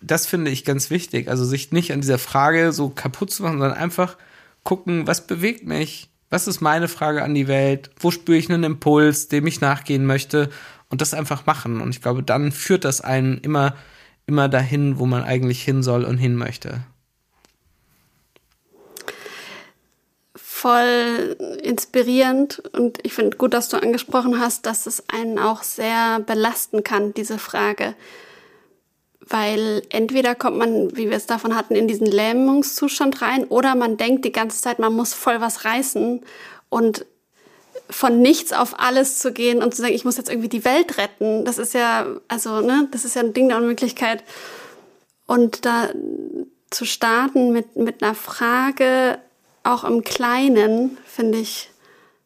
Speaker 3: das finde ich ganz wichtig. Also sich nicht an dieser Frage so kaputt zu machen, sondern einfach gucken, was bewegt mich? Was ist meine Frage an die Welt? Wo spüre ich einen Impuls, dem ich nachgehen möchte? Und das einfach machen. Und ich glaube, dann führt das einen immer immer dahin, wo man eigentlich hin soll und hin möchte.
Speaker 2: Voll inspirierend und ich finde gut, dass du angesprochen hast, dass es einen auch sehr belasten kann, diese Frage. Weil entweder kommt man, wie wir es davon hatten, in diesen Lähmungszustand rein oder man denkt die ganze Zeit, man muss voll was reißen und von nichts auf alles zu gehen und zu sagen, ich muss jetzt irgendwie die Welt retten, das ist ja, also, ne, das ist ja ein Ding der Unmöglichkeit. Und da zu starten mit, mit einer Frage, auch im Kleinen, finde ich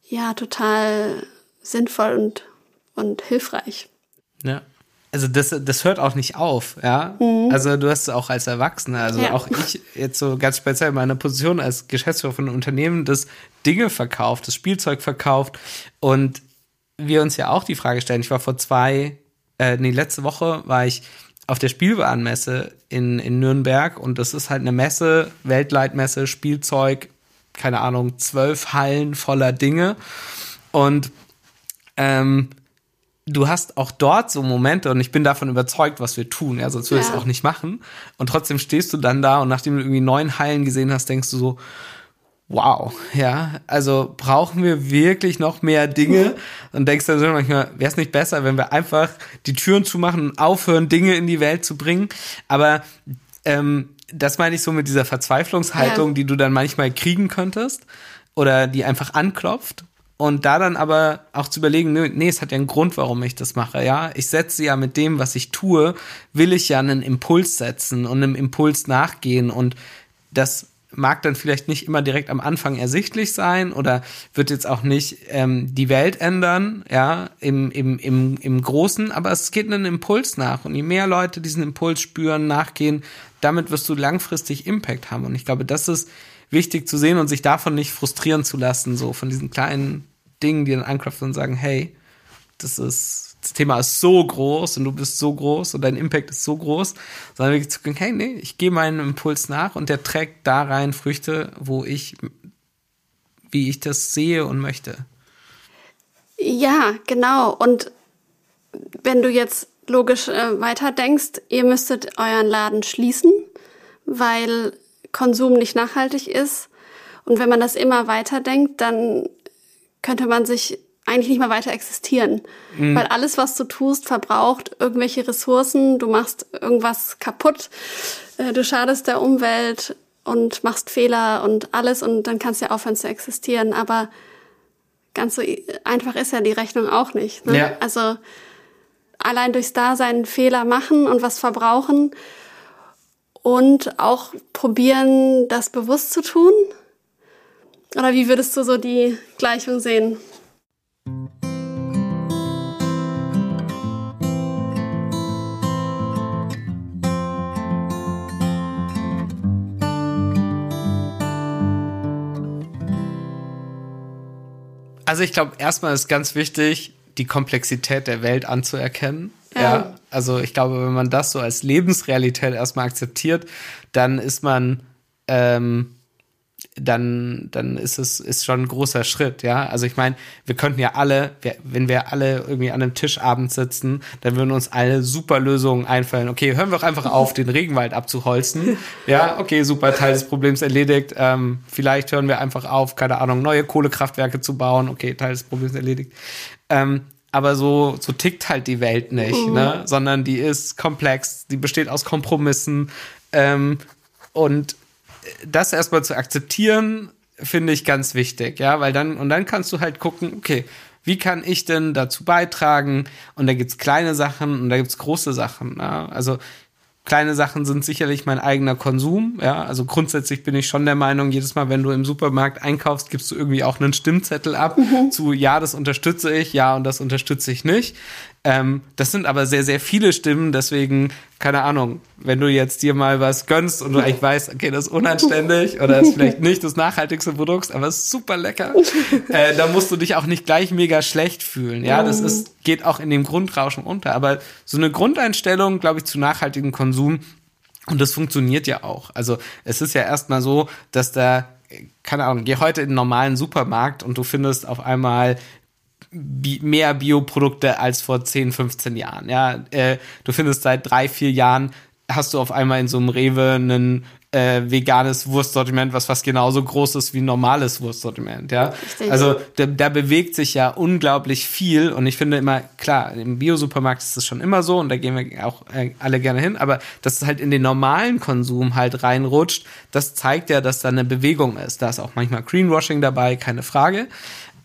Speaker 2: ja total sinnvoll und, und hilfreich.
Speaker 3: Ja also das, das hört auch nicht auf, ja. Mhm. Also du hast auch als Erwachsener, also ja. auch ich jetzt so ganz speziell in meiner Position als Geschäftsführer von einem Unternehmen, das Dinge verkauft, das Spielzeug verkauft und wir uns ja auch die Frage stellen. Ich war vor zwei, äh, nee, letzte Woche war ich auf der Spielwarenmesse in, in Nürnberg und das ist halt eine Messe, Weltleitmesse, Spielzeug, keine Ahnung, zwölf Hallen voller Dinge und ähm, du hast auch dort so Momente und ich bin davon überzeugt, was wir tun, ja, sonst würde ich ja. es auch nicht machen. Und trotzdem stehst du dann da und nachdem du irgendwie neun Hallen gesehen hast, denkst du so, wow, ja, also brauchen wir wirklich noch mehr Dinge? Und denkst dann so manchmal, wäre es nicht besser, wenn wir einfach die Türen zumachen und aufhören, Dinge in die Welt zu bringen? Aber ähm, das meine ich so mit dieser Verzweiflungshaltung, ja. die du dann manchmal kriegen könntest oder die einfach anklopft und da dann aber auch zu überlegen, nee, nee, es hat ja einen Grund, warum ich das mache, ja. Ich setze ja mit dem, was ich tue, will ich ja einen Impuls setzen und einem Impuls nachgehen und das mag dann vielleicht nicht immer direkt am Anfang ersichtlich sein oder wird jetzt auch nicht ähm, die Welt ändern, ja, im, im, im, im Großen, aber es geht einen Impuls nach. Und je mehr Leute diesen Impuls spüren, nachgehen, damit wirst du langfristig Impact haben. Und ich glaube, das ist wichtig zu sehen und sich davon nicht frustrieren zu lassen, so von diesen kleinen Dingen, die dann anklopfen und sagen, hey, das ist, das Thema ist so groß und du bist so groß und dein Impact ist so groß, sondern wirklich zu sagen, hey, nee, ich gehe meinem Impuls nach und der trägt da rein Früchte, wo ich, wie ich das sehe und möchte.
Speaker 2: Ja, genau. Und wenn du jetzt logisch äh, weiterdenkst, ihr müsstet euren Laden schließen, weil Konsum nicht nachhaltig ist. Und wenn man das immer weiterdenkt, dann könnte man sich eigentlich nicht mehr weiter existieren. Mhm. Weil alles, was du tust, verbraucht irgendwelche Ressourcen, du machst irgendwas kaputt, äh, du schadest der Umwelt und machst Fehler und alles und dann kannst du ja aufhören zu existieren. Aber ganz so einfach ist ja die Rechnung auch nicht. Ne? Ja. Also allein durchs Dasein Fehler machen und was verbrauchen und auch probieren, das bewusst zu tun? Oder wie würdest du so die Gleichung sehen?
Speaker 3: Also ich glaube, erstmal ist ganz wichtig, die Komplexität der Welt anzuerkennen ja. ja. Also ich glaube, wenn man das so als Lebensrealität erstmal akzeptiert, dann ist man, ähm, dann, dann ist es ist schon ein großer Schritt, ja. Also ich meine, wir könnten ja alle, wenn wir alle irgendwie an einem Tisch abends sitzen, dann würden uns alle super Lösungen einfallen. Okay, hören wir auch einfach auf, den Regenwald abzuholzen. Ja, okay, super, Teil des Problems erledigt. Ähm, vielleicht hören wir einfach auf, keine Ahnung, neue Kohlekraftwerke zu bauen. Okay, Teil des Problems erledigt. Ähm, aber so, so tickt halt die Welt nicht, mhm. ne? sondern die ist komplex, die besteht aus Kompromissen. Ähm, und das erstmal zu akzeptieren, finde ich ganz wichtig, ja, weil dann, und dann kannst du halt gucken, okay, wie kann ich denn dazu beitragen? Und da gibt's kleine Sachen und da gibt's große Sachen. Ja? Also Kleine Sachen sind sicherlich mein eigener Konsum. Ja, also grundsätzlich bin ich schon der Meinung, jedes Mal, wenn du im Supermarkt einkaufst, gibst du irgendwie auch einen Stimmzettel ab mhm. zu ja, das unterstütze ich, ja und das unterstütze ich nicht. Ähm, das sind aber sehr, sehr viele Stimmen, deswegen, keine Ahnung, wenn du jetzt dir mal was gönnst und du eigentlich weißt, okay, das ist unanständig oder ist vielleicht nicht das nachhaltigste Produkt, aber es ist super lecker, äh, da musst du dich auch nicht gleich mega schlecht fühlen. Ja, das ist, geht auch in dem Grundrauschen unter. Aber so eine Grundeinstellung, glaube ich, zu nachhaltigem Konsum, und das funktioniert ja auch. Also es ist ja erstmal so, dass da keine Ahnung, geh heute in einen normalen Supermarkt und du findest auf einmal bi mehr Bioprodukte als vor 10, 15 Jahren. Ja, äh, du findest seit drei, vier Jahren hast du auf einmal in so einem Rewe ein äh, veganes Wurstsortiment, was fast genauso groß ist wie ein normales Wurstsortiment, ja. Also da, da bewegt sich ja unglaublich viel und ich finde immer, klar, im Biosupermarkt ist das schon immer so und da gehen wir auch äh, alle gerne hin, aber dass es halt in den normalen Konsum halt reinrutscht, das zeigt ja, dass da eine Bewegung ist. Da ist auch manchmal Greenwashing dabei, keine Frage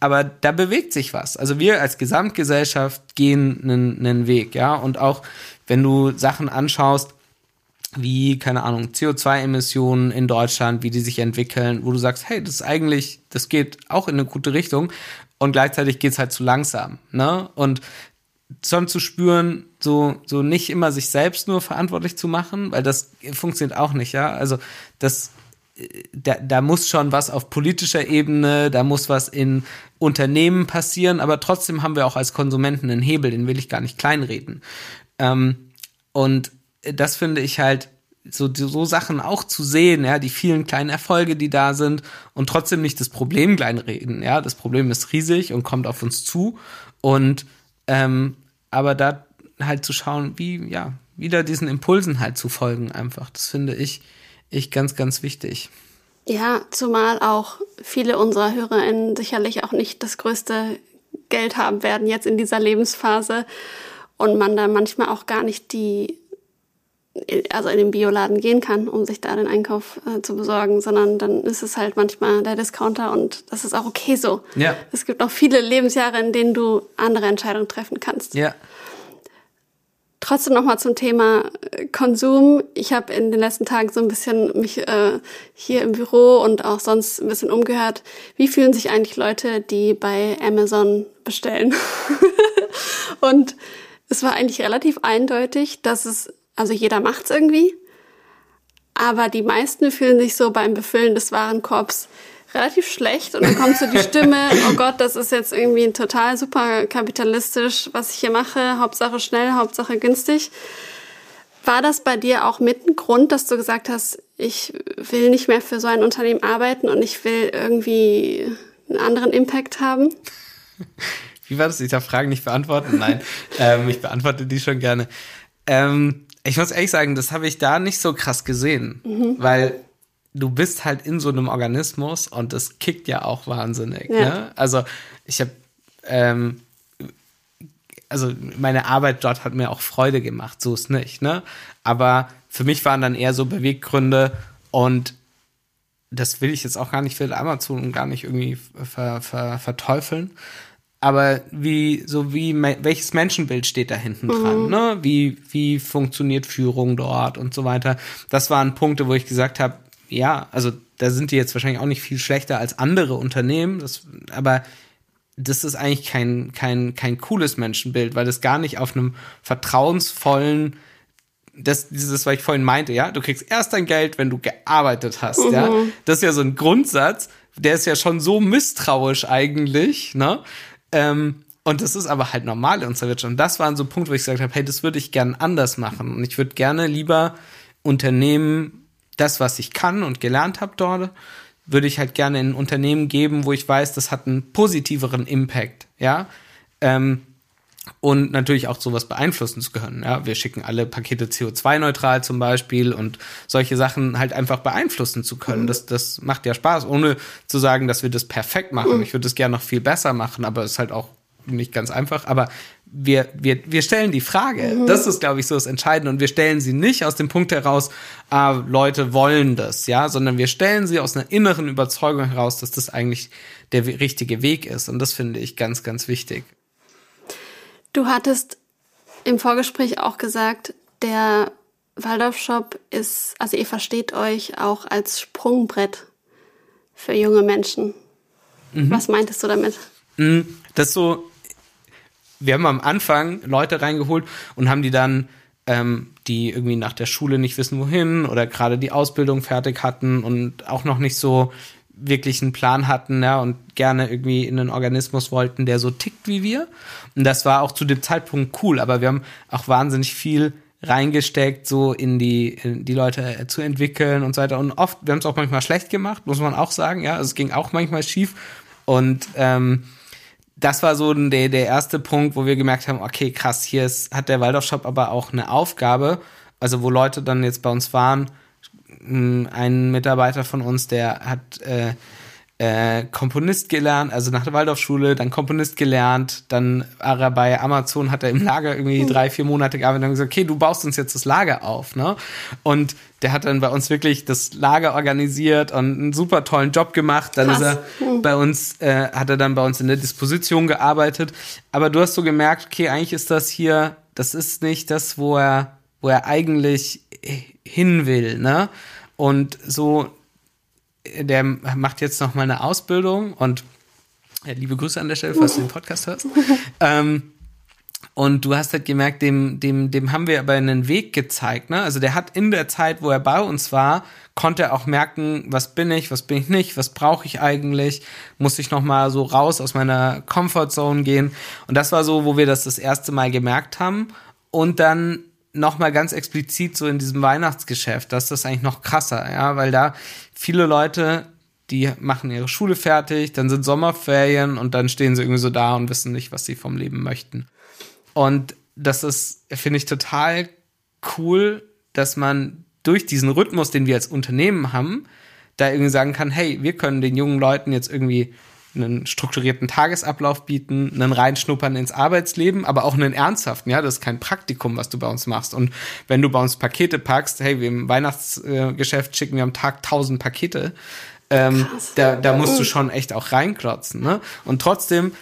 Speaker 3: aber da bewegt sich was. Also wir als Gesamtgesellschaft gehen einen, einen Weg, ja. Und auch wenn du Sachen anschaust, wie, keine Ahnung, CO2-Emissionen in Deutschland, wie die sich entwickeln, wo du sagst, hey, das ist eigentlich, das geht auch in eine gute Richtung und gleichzeitig geht's halt zu langsam, ne? Und schon zu spüren, so, so nicht immer sich selbst nur verantwortlich zu machen, weil das funktioniert auch nicht, ja. Also das da, da muss schon was auf politischer Ebene, da muss was in Unternehmen passieren, aber trotzdem haben wir auch als Konsumenten einen Hebel, den will ich gar nicht kleinreden. Ähm, und das finde ich halt so, so Sachen auch zu sehen, ja, die vielen kleinen Erfolge, die da sind und trotzdem nicht das Problem kleinreden, ja, das Problem ist riesig und kommt auf uns zu und ähm, aber da halt zu schauen, wie, ja, wieder diesen Impulsen halt zu folgen einfach, das finde ich ich ganz, ganz wichtig.
Speaker 2: Ja, zumal auch viele unserer HörerInnen sicherlich auch nicht das größte Geld haben werden jetzt in dieser Lebensphase und man da manchmal auch gar nicht die, also in den Bioladen gehen kann, um sich da den Einkauf äh, zu besorgen, sondern dann ist es halt manchmal der Discounter und das ist auch okay so. Ja. Es gibt noch viele Lebensjahre, in denen du andere Entscheidungen treffen kannst.
Speaker 3: Ja.
Speaker 2: Trotzdem nochmal zum Thema äh, Konsum. Ich habe in den letzten Tagen so ein bisschen mich äh, hier im Büro und auch sonst ein bisschen umgehört. Wie fühlen sich eigentlich Leute, die bei Amazon bestellen? und es war eigentlich relativ eindeutig, dass es, also jeder macht's irgendwie, aber die meisten fühlen sich so beim Befüllen des Warenkorbs relativ schlecht und dann kommt so die Stimme, oh Gott, das ist jetzt irgendwie total super kapitalistisch, was ich hier mache, Hauptsache schnell, Hauptsache günstig. War das bei dir auch mit ein Grund, dass du gesagt hast, ich will nicht mehr für so ein Unternehmen arbeiten und ich will irgendwie einen anderen Impact haben?
Speaker 3: Wie war das? Ich darf Fragen nicht beantworten? Nein, ähm, ich beantworte die schon gerne. Ähm, ich muss ehrlich sagen, das habe ich da nicht so krass gesehen, mhm. weil du bist halt in so einem Organismus und das kickt ja auch wahnsinnig. Ja. Ne? Also ich habe, ähm, also meine Arbeit dort hat mir auch Freude gemacht, so ist nicht. Ne? Aber für mich waren dann eher so Beweggründe und das will ich jetzt auch gar nicht für Amazon und gar nicht irgendwie ver, ver, verteufeln. Aber wie, so wie, welches Menschenbild steht da hinten dran, mhm. ne? Wie, wie funktioniert Führung dort und so weiter. Das waren Punkte, wo ich gesagt habe, ja, also da sind die jetzt wahrscheinlich auch nicht viel schlechter als andere Unternehmen, das, aber das ist eigentlich kein, kein, kein cooles Menschenbild, weil das gar nicht auf einem vertrauensvollen, das, dieses, was ich vorhin meinte, ja, du kriegst erst dein Geld, wenn du gearbeitet hast, mhm. ja. Das ist ja so ein Grundsatz, der ist ja schon so misstrauisch eigentlich, ne? Ähm, und das ist aber halt normal in unserer Wirtschaft. Und das war so ein Punkt, wo ich gesagt habe, hey, das würde ich gern anders machen. Und ich würde gerne lieber Unternehmen das, was ich kann und gelernt habe dort, würde ich halt gerne in ein Unternehmen geben, wo ich weiß, das hat einen positiveren Impact, ja. Ähm, und natürlich auch sowas beeinflussen zu können. Ja, wir schicken alle Pakete CO2-neutral zum Beispiel und solche Sachen halt einfach beeinflussen zu können. Mhm. Das, das macht ja Spaß, ohne zu sagen, dass wir das perfekt machen. Mhm. Ich würde es gerne noch viel besser machen, aber es ist halt auch nicht ganz einfach. Aber wir, wir, wir stellen die Frage. Mhm. Das ist, glaube ich, so das Entscheidende. Und wir stellen sie nicht aus dem Punkt heraus, ah, Leute wollen das, ja, sondern wir stellen sie aus einer inneren Überzeugung heraus, dass das eigentlich der richtige Weg ist. Und das finde ich ganz, ganz wichtig.
Speaker 2: Du hattest im Vorgespräch auch gesagt, der Waldorf-Shop ist, also ihr versteht euch auch als Sprungbrett für junge Menschen. Mhm. Was meintest du damit?
Speaker 3: Mhm. Das so, wir haben am Anfang Leute reingeholt und haben die dann, ähm, die irgendwie nach der Schule nicht wissen, wohin oder gerade die Ausbildung fertig hatten und auch noch nicht so wirklich einen Plan hatten ja, und gerne irgendwie in einen Organismus wollten, der so tickt wie wir. Und das war auch zu dem Zeitpunkt cool, aber wir haben auch wahnsinnig viel reingesteckt, so in die, in die Leute zu entwickeln und so weiter. Und oft, wir haben es auch manchmal schlecht gemacht, muss man auch sagen, ja. Also es ging auch manchmal schief. Und ähm, das war so der, der erste Punkt, wo wir gemerkt haben, okay, krass, hier ist, hat der Waldorf-Shop aber auch eine Aufgabe, also wo Leute dann jetzt bei uns waren, ein Mitarbeiter von uns, der hat äh, äh, Komponist gelernt, also nach der Waldorfschule, dann Komponist gelernt, dann war er bei Amazon, hat er im Lager irgendwie hm. drei, vier Monate gearbeitet und gesagt, okay, du baust uns jetzt das Lager auf, ne? Und der hat dann bei uns wirklich das Lager organisiert und einen super tollen Job gemacht. Dann Krass. ist er hm. bei uns, äh, hat er dann bei uns in der Disposition gearbeitet. Aber du hast so gemerkt, okay, eigentlich ist das hier, das ist nicht das, wo er, wo er eigentlich hin will, ne? Und so der macht jetzt noch mal eine Ausbildung und ja, liebe Grüße an der Stelle, falls du den Podcast hörst. ähm, und du hast halt gemerkt, dem, dem, dem haben wir aber einen Weg gezeigt. Ne? Also der hat in der Zeit, wo er bei uns war, konnte er auch merken, was bin ich, was bin ich nicht, was brauche ich eigentlich, muss ich noch mal so raus aus meiner Comfortzone gehen. Und das war so, wo wir das das erste Mal gemerkt haben. Und dann nochmal ganz explizit so in diesem Weihnachtsgeschäft, das ist das eigentlich noch krasser, ja, weil da viele Leute, die machen ihre Schule fertig, dann sind Sommerferien und dann stehen sie irgendwie so da und wissen nicht, was sie vom Leben möchten. Und das ist, finde ich, total cool, dass man durch diesen Rhythmus, den wir als Unternehmen haben, da irgendwie sagen kann, hey, wir können den jungen Leuten jetzt irgendwie einen strukturierten Tagesablauf bieten, einen Reinschnuppern ins Arbeitsleben, aber auch einen ernsthaften, ja, das ist kein Praktikum, was du bei uns machst. Und wenn du bei uns Pakete packst, hey, wir im Weihnachtsgeschäft schicken wir am Tag tausend Pakete, ähm, da, da musst du schon echt auch reinklotzen, ne? Und trotzdem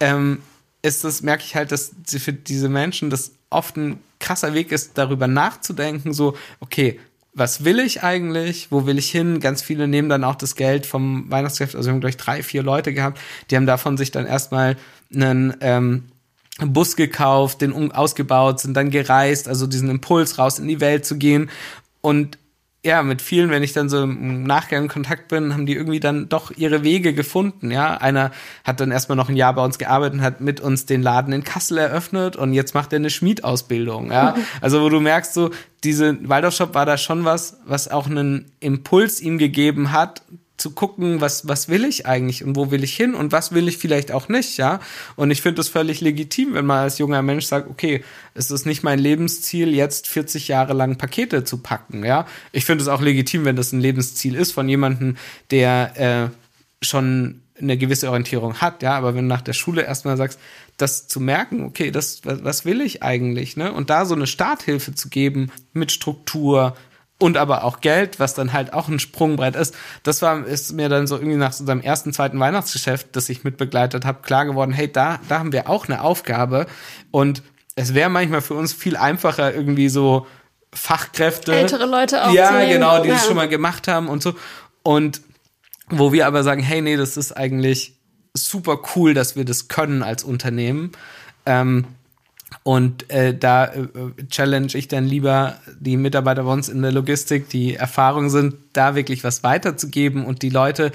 Speaker 3: ähm, ist das, merke ich halt, dass für diese Menschen das oft ein krasser Weg ist, darüber nachzudenken, so, okay, was will ich eigentlich, wo will ich hin? Ganz viele nehmen dann auch das Geld vom Weihnachtsgeschäft, also wir haben gleich drei, vier Leute gehabt, die haben davon sich dann erstmal einen ähm, Bus gekauft, den ausgebaut, sind dann gereist, also diesen Impuls raus in die Welt zu gehen. Und ja, mit vielen, wenn ich dann so im Nachgang in Kontakt bin, haben die irgendwie dann doch ihre Wege gefunden, ja. Einer hat dann erstmal noch ein Jahr bei uns gearbeitet und hat mit uns den Laden in Kassel eröffnet und jetzt macht er eine Schmiedausbildung, ja. Also wo du merkst so, diese Waldorf-Shop war da schon was, was auch einen Impuls ihm gegeben hat, zu gucken, was, was will ich eigentlich und wo will ich hin und was will ich vielleicht auch nicht, ja. Und ich finde es völlig legitim, wenn man als junger Mensch sagt, okay, es ist nicht mein Lebensziel, jetzt 40 Jahre lang Pakete zu packen, ja. Ich finde es auch legitim, wenn das ein Lebensziel ist von jemandem, der äh, schon eine gewisse Orientierung hat, ja. Aber wenn du nach der Schule erstmal sagst, das zu merken, okay, das, was, will ich eigentlich, ne? Und da so eine Starthilfe zu geben mit Struktur, und aber auch Geld, was dann halt auch ein Sprungbrett ist. Das war ist mir dann so irgendwie nach so unserem ersten, zweiten Weihnachtsgeschäft, das ich mitbegleitet habe, klar geworden, hey, da, da haben wir auch eine Aufgabe. Und es wäre manchmal für uns viel einfacher, irgendwie so Fachkräfte.
Speaker 2: Ältere Leute auch.
Speaker 3: Ja, genau, die ja. das schon mal gemacht haben und so. Und wo wir aber sagen, hey, nee, das ist eigentlich super cool, dass wir das können als Unternehmen. Ähm, und äh, da äh, challenge ich dann lieber die Mitarbeiter bei uns in der Logistik, die Erfahrung sind, da wirklich was weiterzugeben und die Leute,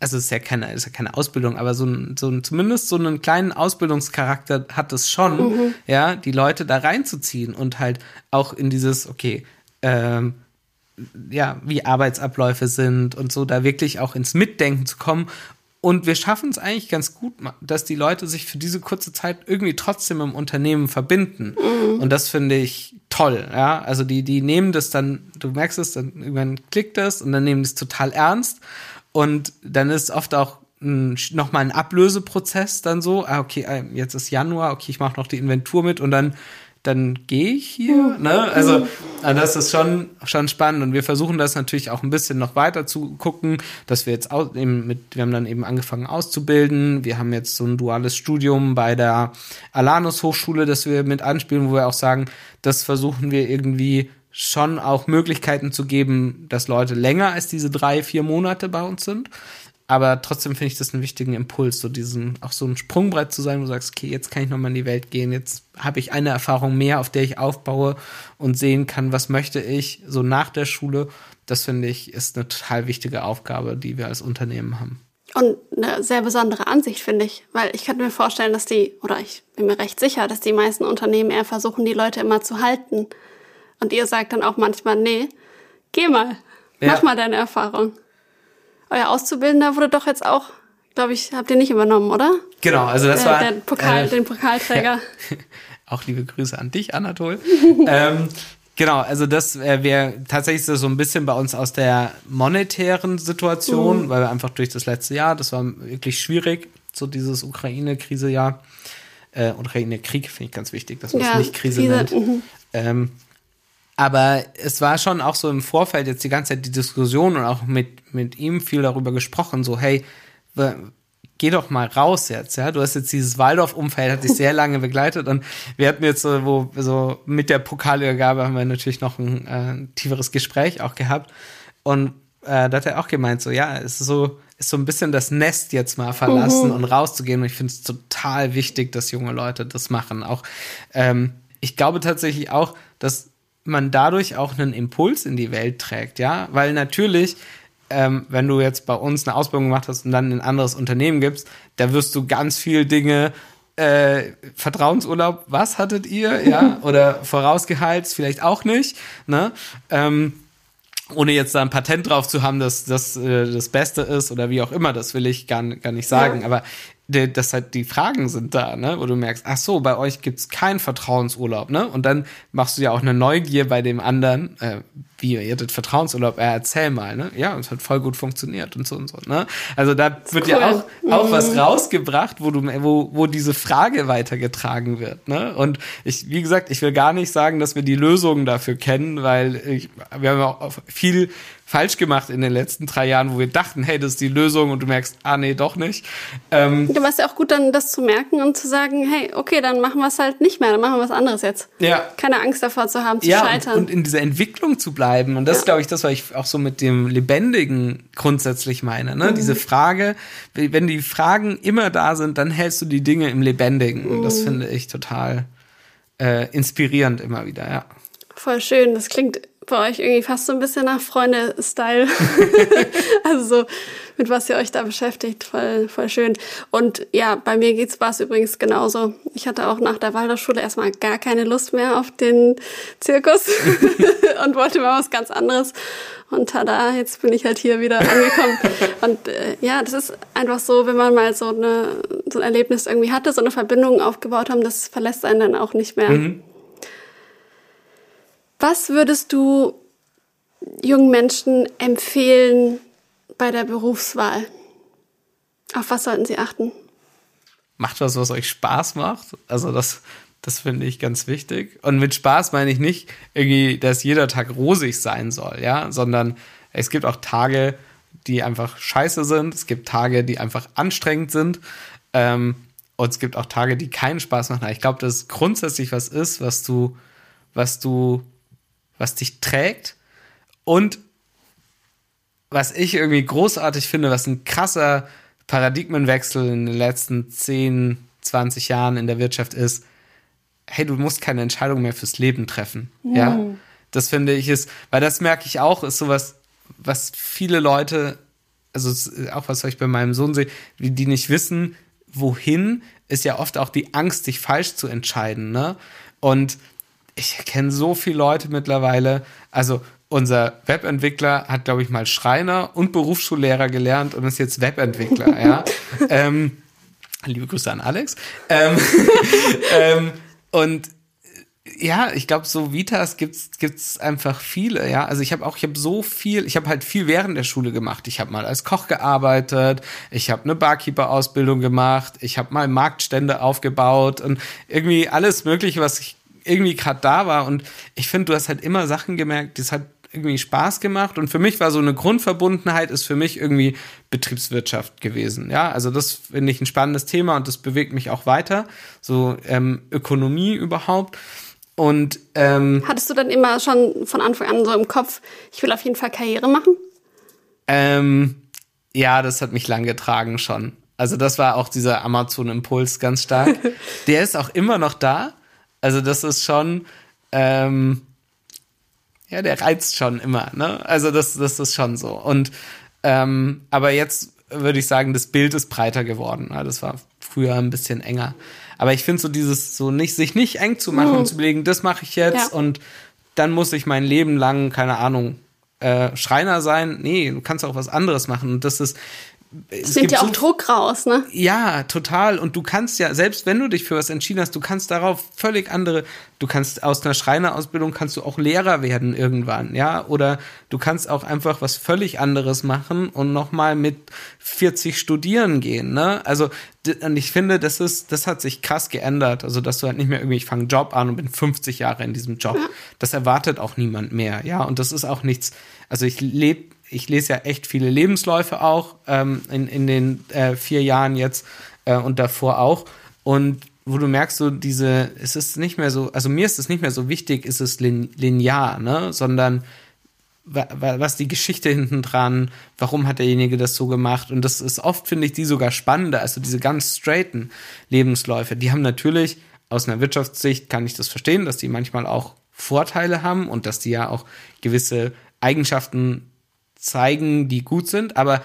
Speaker 3: also es ist ja keine, ist ja keine Ausbildung, aber so ein, so ein, zumindest so einen kleinen Ausbildungscharakter hat es schon, mhm. ja, die Leute da reinzuziehen und halt auch in dieses, okay, ähm, ja, wie Arbeitsabläufe sind und so, da wirklich auch ins Mitdenken zu kommen und wir schaffen es eigentlich ganz gut, dass die Leute sich für diese kurze Zeit irgendwie trotzdem im Unternehmen verbinden. Mhm. Und das finde ich toll, ja. Also die, die nehmen das dann, du merkst es, dann irgendwann klickt das und dann nehmen die es total ernst. Und dann ist oft auch nochmal ein Ablöseprozess dann so, ah, okay, äh, jetzt ist Januar, okay, ich mache noch die Inventur mit und dann dann gehe ich hier. Ne? Also äh, das ist schon, schon spannend und wir versuchen das natürlich auch ein bisschen noch weiter zu gucken, dass wir jetzt auch eben mit, wir haben dann eben angefangen auszubilden. Wir haben jetzt so ein duales Studium bei der Alanus Hochschule, das wir mit anspielen, wo wir auch sagen, das versuchen wir irgendwie schon auch Möglichkeiten zu geben, dass Leute länger als diese drei, vier Monate bei uns sind. Aber trotzdem finde ich das einen wichtigen Impuls, so diesen, auch so ein Sprungbrett zu sein, wo du sagst, okay, jetzt kann ich nochmal in die Welt gehen, jetzt habe ich eine Erfahrung mehr, auf der ich aufbaue und sehen kann, was möchte ich so nach der Schule. Das finde ich ist eine total wichtige Aufgabe, die wir als Unternehmen haben.
Speaker 2: Und eine sehr besondere Ansicht, finde ich. Weil ich könnte mir vorstellen, dass die, oder ich bin mir recht sicher, dass die meisten Unternehmen eher versuchen, die Leute immer zu halten. Und ihr sagt dann auch manchmal, nee, geh mal, mach ja. mal deine Erfahrung euer Auszubildender wurde doch jetzt auch, glaube ich, habt ihr nicht übernommen, oder?
Speaker 3: Genau, also das
Speaker 2: der,
Speaker 3: war.
Speaker 2: Der Pokal, äh, den Pokalträger.
Speaker 3: Ja. Auch liebe Grüße an dich, Anatol. ähm, genau, also das äh, wäre tatsächlich so ein bisschen bei uns aus der monetären Situation, mhm. weil wir einfach durch das letzte Jahr, das war wirklich schwierig, so dieses Ukraine-Krise-Jahr. Äh, Ukraine-Krieg finde ich ganz wichtig, dass man ja, es nicht Krise, Krise nennt. Mhm. Ähm, aber es war schon auch so im Vorfeld jetzt die ganze Zeit die Diskussion und auch mit, mit ihm viel darüber gesprochen, so, hey, geh doch mal raus jetzt, ja. Du hast jetzt dieses Waldorf-Umfeld, hat dich sehr lange begleitet und wir hatten jetzt so, wo, so mit der Pokalübergabe haben wir natürlich noch ein äh, tieferes Gespräch auch gehabt und äh, da hat er auch gemeint, so, ja, es ist so, ist so ein bisschen das Nest jetzt mal verlassen mhm. und rauszugehen und ich finde es total wichtig, dass junge Leute das machen. Auch, ähm, ich glaube tatsächlich auch, dass man dadurch auch einen Impuls in die Welt trägt, ja, weil natürlich ähm, wenn du jetzt bei uns eine Ausbildung gemacht hast und dann in ein anderes Unternehmen gibst, da wirst du ganz viel Dinge äh, Vertrauensurlaub, was hattet ihr, ja, oder Vorausgehalt, vielleicht auch nicht, ne, ähm, ohne jetzt da ein Patent drauf zu haben, dass das äh, das Beste ist oder wie auch immer, das will ich gar, gar nicht sagen, ja. aber dass halt die Fragen sind da, ne, wo du merkst, ach so, bei euch gibt's keinen Vertrauensurlaub, ne, und dann machst du ja auch eine Neugier bei dem anderen, äh, wie, ihr hattet Vertrauensurlaub, äh, erzähl mal, ne, ja, es hat voll gut funktioniert und so und so, ne, also da wird cool. ja auch, auch mhm. was rausgebracht, wo du, wo, wo diese Frage weitergetragen wird, ne, und ich, wie gesagt, ich will gar nicht sagen, dass wir die Lösungen dafür kennen, weil ich, wir haben auch viel falsch gemacht in den letzten drei Jahren, wo wir dachten, hey, das ist die Lösung und du merkst, ah nee, doch nicht.
Speaker 2: Ähm, du warst ja auch gut dann das zu merken und zu sagen, hey, okay, dann machen wir es halt nicht mehr, dann machen wir was anderes jetzt.
Speaker 3: Ja.
Speaker 2: Keine Angst davor zu haben, zu
Speaker 3: ja,
Speaker 2: scheitern.
Speaker 3: Und, und in dieser Entwicklung zu bleiben. Und das ja. ist, glaube ich, das, was ich auch so mit dem Lebendigen grundsätzlich meine. Ne? Mhm. Diese Frage, wenn die Fragen immer da sind, dann hältst du die Dinge im Lebendigen. Und das mhm. finde ich total äh, inspirierend immer wieder, ja.
Speaker 2: Voll schön. Das klingt bei euch irgendwie fast so ein bisschen nach Freunde-Style. also so, mit was ihr euch da beschäftigt, voll, voll schön. Und ja, bei mir geht's was übrigens genauso. Ich hatte auch nach der Waldorfschule erstmal gar keine Lust mehr auf den Zirkus und wollte mal was ganz anderes. Und tada, jetzt bin ich halt hier wieder angekommen. Und äh, ja, das ist einfach so, wenn man mal so, eine, so ein Erlebnis irgendwie hatte, so eine Verbindung aufgebaut haben, das verlässt einen dann auch nicht mehr. Mhm. Was würdest du jungen Menschen empfehlen bei der Berufswahl? Auf was sollten sie achten?
Speaker 3: Macht was, was euch Spaß macht. Also das, das finde ich ganz wichtig. Und mit Spaß meine ich nicht irgendwie, dass jeder Tag rosig sein soll, ja, sondern es gibt auch Tage, die einfach scheiße sind. Es gibt Tage, die einfach anstrengend sind. Ähm, und es gibt auch Tage, die keinen Spaß machen. Ich glaube, dass grundsätzlich was ist, was du, was du was dich trägt und was ich irgendwie großartig finde, was ein krasser Paradigmenwechsel in den letzten 10, 20 Jahren in der Wirtschaft ist, hey, du musst keine Entscheidung mehr fürs Leben treffen. Mhm. Ja. Das finde ich ist, weil das merke ich auch, ist sowas, was viele Leute, also auch was ich bei meinem Sohn sehe, die nicht wissen, wohin, ist ja oft auch die Angst, sich falsch zu entscheiden, ne? Und ich kenne so viele Leute mittlerweile. Also unser Webentwickler hat, glaube ich, mal Schreiner und Berufsschullehrer gelernt und ist jetzt Webentwickler. ja. ähm, liebe Grüße an Alex. Ähm, ähm, und ja, ich glaube, so Vitas gibt's gibt's einfach viele, ja. Also ich habe auch, ich habe so viel, ich habe halt viel während der Schule gemacht. Ich habe mal als Koch gearbeitet, ich habe eine Barkeeper-Ausbildung gemacht, ich habe mal Marktstände aufgebaut und irgendwie alles Mögliche, was ich irgendwie gerade da war. Und ich finde, du hast halt immer Sachen gemerkt, das hat irgendwie Spaß gemacht. Und für mich war so eine Grundverbundenheit, ist für mich irgendwie Betriebswirtschaft gewesen. Ja, also das finde ich ein spannendes Thema und das bewegt mich auch weiter. So ähm, Ökonomie überhaupt. Und ähm,
Speaker 2: hattest du dann immer schon von Anfang an so im Kopf, ich will auf jeden Fall Karriere machen?
Speaker 3: Ähm, ja, das hat mich lang getragen schon. Also das war auch dieser Amazon-Impuls ganz stark. Der ist auch immer noch da. Also das ist schon, ähm, ja, der reizt schon immer. Ne? Also das, das ist schon so. Und ähm, aber jetzt würde ich sagen, das Bild ist breiter geworden. Das war früher ein bisschen enger. Aber ich finde so dieses, so nicht, sich nicht eng zu machen mhm. und zu überlegen, das mache ich jetzt ja. und dann muss ich mein Leben lang, keine Ahnung, äh, Schreiner sein. Nee, du kannst auch was anderes machen. Und das ist,
Speaker 2: es nimmt ja auch so, Druck raus, ne?
Speaker 3: Ja, total. Und du kannst ja, selbst wenn du dich für was entschieden hast, du kannst darauf völlig andere, du kannst aus einer Schreinerausbildung kannst du auch Lehrer werden irgendwann, ja? Oder du kannst auch einfach was völlig anderes machen und nochmal mit 40 studieren gehen, ne? Also, und ich finde, das ist, das hat sich krass geändert. Also, dass du halt nicht mehr irgendwie, ich fange einen Job an und bin 50 Jahre in diesem Job. Ja. Das erwartet auch niemand mehr, ja? Und das ist auch nichts, also ich lebe ich lese ja echt viele Lebensläufe auch ähm, in, in den äh, vier Jahren jetzt äh, und davor auch. Und wo du merkst, so diese, es ist nicht mehr so, also mir ist es nicht mehr so wichtig, ist es linear, ne? Sondern was die Geschichte hinten dran, warum hat derjenige das so gemacht? Und das ist oft, finde ich, die sogar spannender, also diese ganz straighten Lebensläufe. Die haben natürlich, aus einer Wirtschaftssicht kann ich das verstehen, dass die manchmal auch Vorteile haben und dass die ja auch gewisse Eigenschaften zeigen, die gut sind, aber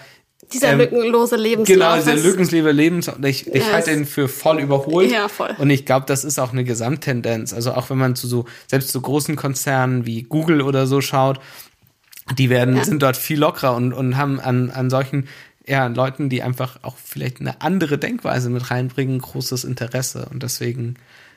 Speaker 2: dieser ähm, lückenlose Lebenslauf.
Speaker 3: Genau, dieser lückenlose Lebenslauf. Ich, ich halte ihn für voll überholt.
Speaker 2: Ja, voll.
Speaker 3: Und ich glaube, das ist auch eine Gesamttendenz. Also auch wenn man zu so, selbst zu großen Konzernen wie Google oder so schaut, die werden, ja. sind dort viel lockerer und, und haben an, an solchen, ja, Leuten, die einfach auch vielleicht eine andere Denkweise mit reinbringen, großes Interesse. Und deswegen,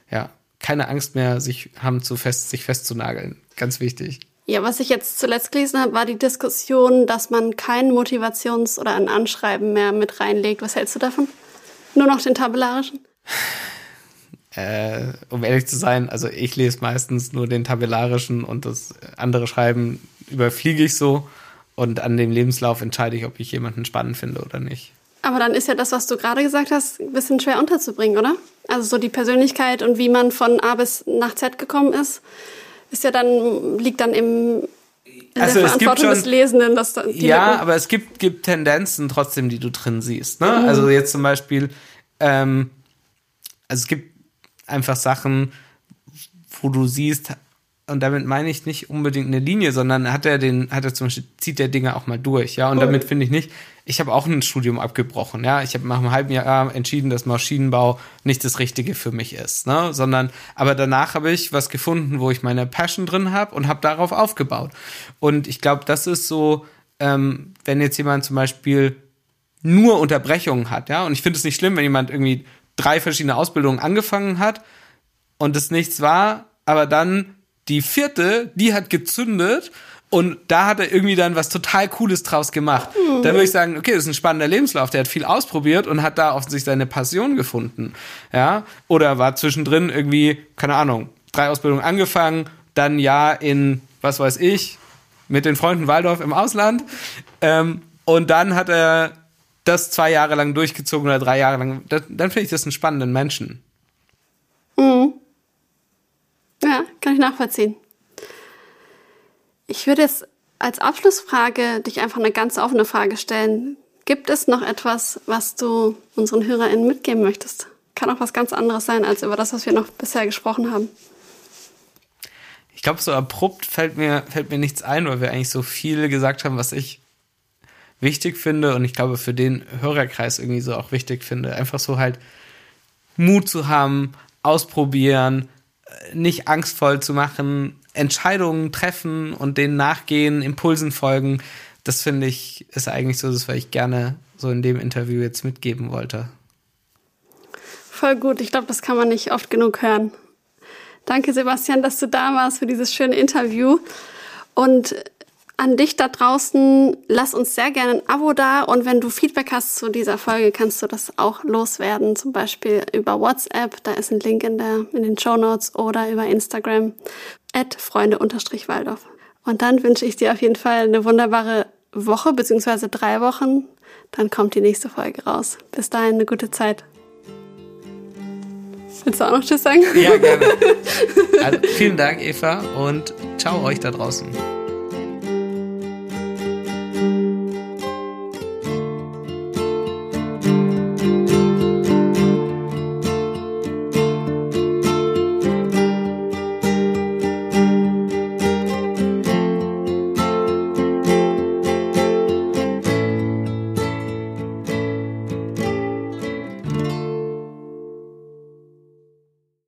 Speaker 3: ja, keine Angst mehr, sich haben zu fest, sich festzunageln. Ganz wichtig.
Speaker 2: Ja, was ich jetzt zuletzt gelesen habe, war die Diskussion, dass man kein Motivations- oder ein Anschreiben mehr mit reinlegt. Was hältst du davon? Nur noch den tabellarischen?
Speaker 3: Äh, um ehrlich zu sein, also ich lese meistens nur den tabellarischen und das andere Schreiben überfliege ich so und an dem Lebenslauf entscheide ich, ob ich jemanden spannend finde oder nicht.
Speaker 2: Aber dann ist ja das, was du gerade gesagt hast, ein bisschen schwer unterzubringen, oder? Also so die Persönlichkeit und wie man von A bis nach Z gekommen ist ist ja dann, liegt dann im, also der Verantwortung schon, des Lesenden, dass da
Speaker 3: Ja, aber es gibt, gibt Tendenzen trotzdem, die du drin siehst. Ne? Mhm. Also jetzt zum Beispiel, ähm, also es gibt einfach Sachen, wo du siehst, und damit meine ich nicht unbedingt eine Linie, sondern hat er den, hat er zum Beispiel, zieht der Dinge auch mal durch, ja. Und cool. damit finde ich nicht, ich habe auch ein Studium abgebrochen, ja. Ich habe nach einem halben Jahr entschieden, dass Maschinenbau nicht das Richtige für mich ist, ne? Sondern, aber danach habe ich was gefunden, wo ich meine Passion drin habe und habe darauf aufgebaut. Und ich glaube, das ist so, ähm, wenn jetzt jemand zum Beispiel nur Unterbrechungen hat, ja. Und ich finde es nicht schlimm, wenn jemand irgendwie drei verschiedene Ausbildungen angefangen hat und es nichts war, aber dann die vierte, die hat gezündet und da hat er irgendwie dann was total Cooles draus gemacht. Da würde ich sagen, okay, das ist ein spannender Lebenslauf. Der hat viel ausprobiert und hat da offensichtlich seine Passion gefunden. Ja, oder war zwischendrin irgendwie, keine Ahnung, drei Ausbildungen angefangen, dann ja in, was weiß ich, mit den Freunden Waldorf im Ausland. Ähm, und dann hat er das zwei Jahre lang durchgezogen oder drei Jahre lang. Das, dann finde ich das einen spannenden Menschen.
Speaker 2: Mhm. Ja, kann ich nachvollziehen. Ich würde jetzt als Abschlussfrage dich einfach eine ganz offene Frage stellen. Gibt es noch etwas, was du unseren HörerInnen mitgeben möchtest? Kann auch was ganz anderes sein, als über das, was wir noch bisher gesprochen haben.
Speaker 3: Ich glaube, so abrupt fällt mir, fällt mir nichts ein, weil wir eigentlich so viel gesagt haben, was ich wichtig finde und ich glaube, für den Hörerkreis irgendwie so auch wichtig finde. Einfach so halt Mut zu haben, ausprobieren, nicht angstvoll zu machen, Entscheidungen treffen und denen nachgehen, Impulsen folgen. Das finde ich, ist eigentlich so das, was ich gerne so in dem Interview jetzt mitgeben wollte.
Speaker 2: Voll gut. Ich glaube, das kann man nicht oft genug hören. Danke, Sebastian, dass du da warst für dieses schöne Interview. Und an dich da draußen, lass uns sehr gerne ein Abo da und wenn du Feedback hast zu dieser Folge, kannst du das auch loswerden, zum Beispiel über WhatsApp, da ist ein Link in, der, in den Show Notes oder über Instagram, at freunde-waldorf. Und dann wünsche ich dir auf jeden Fall eine wunderbare Woche, beziehungsweise drei Wochen. Dann kommt die nächste Folge raus. Bis dahin eine gute Zeit. Willst du auch noch Tschüss sagen?
Speaker 3: Ja, gerne. Also, vielen Dank, Eva, und ciao euch da draußen.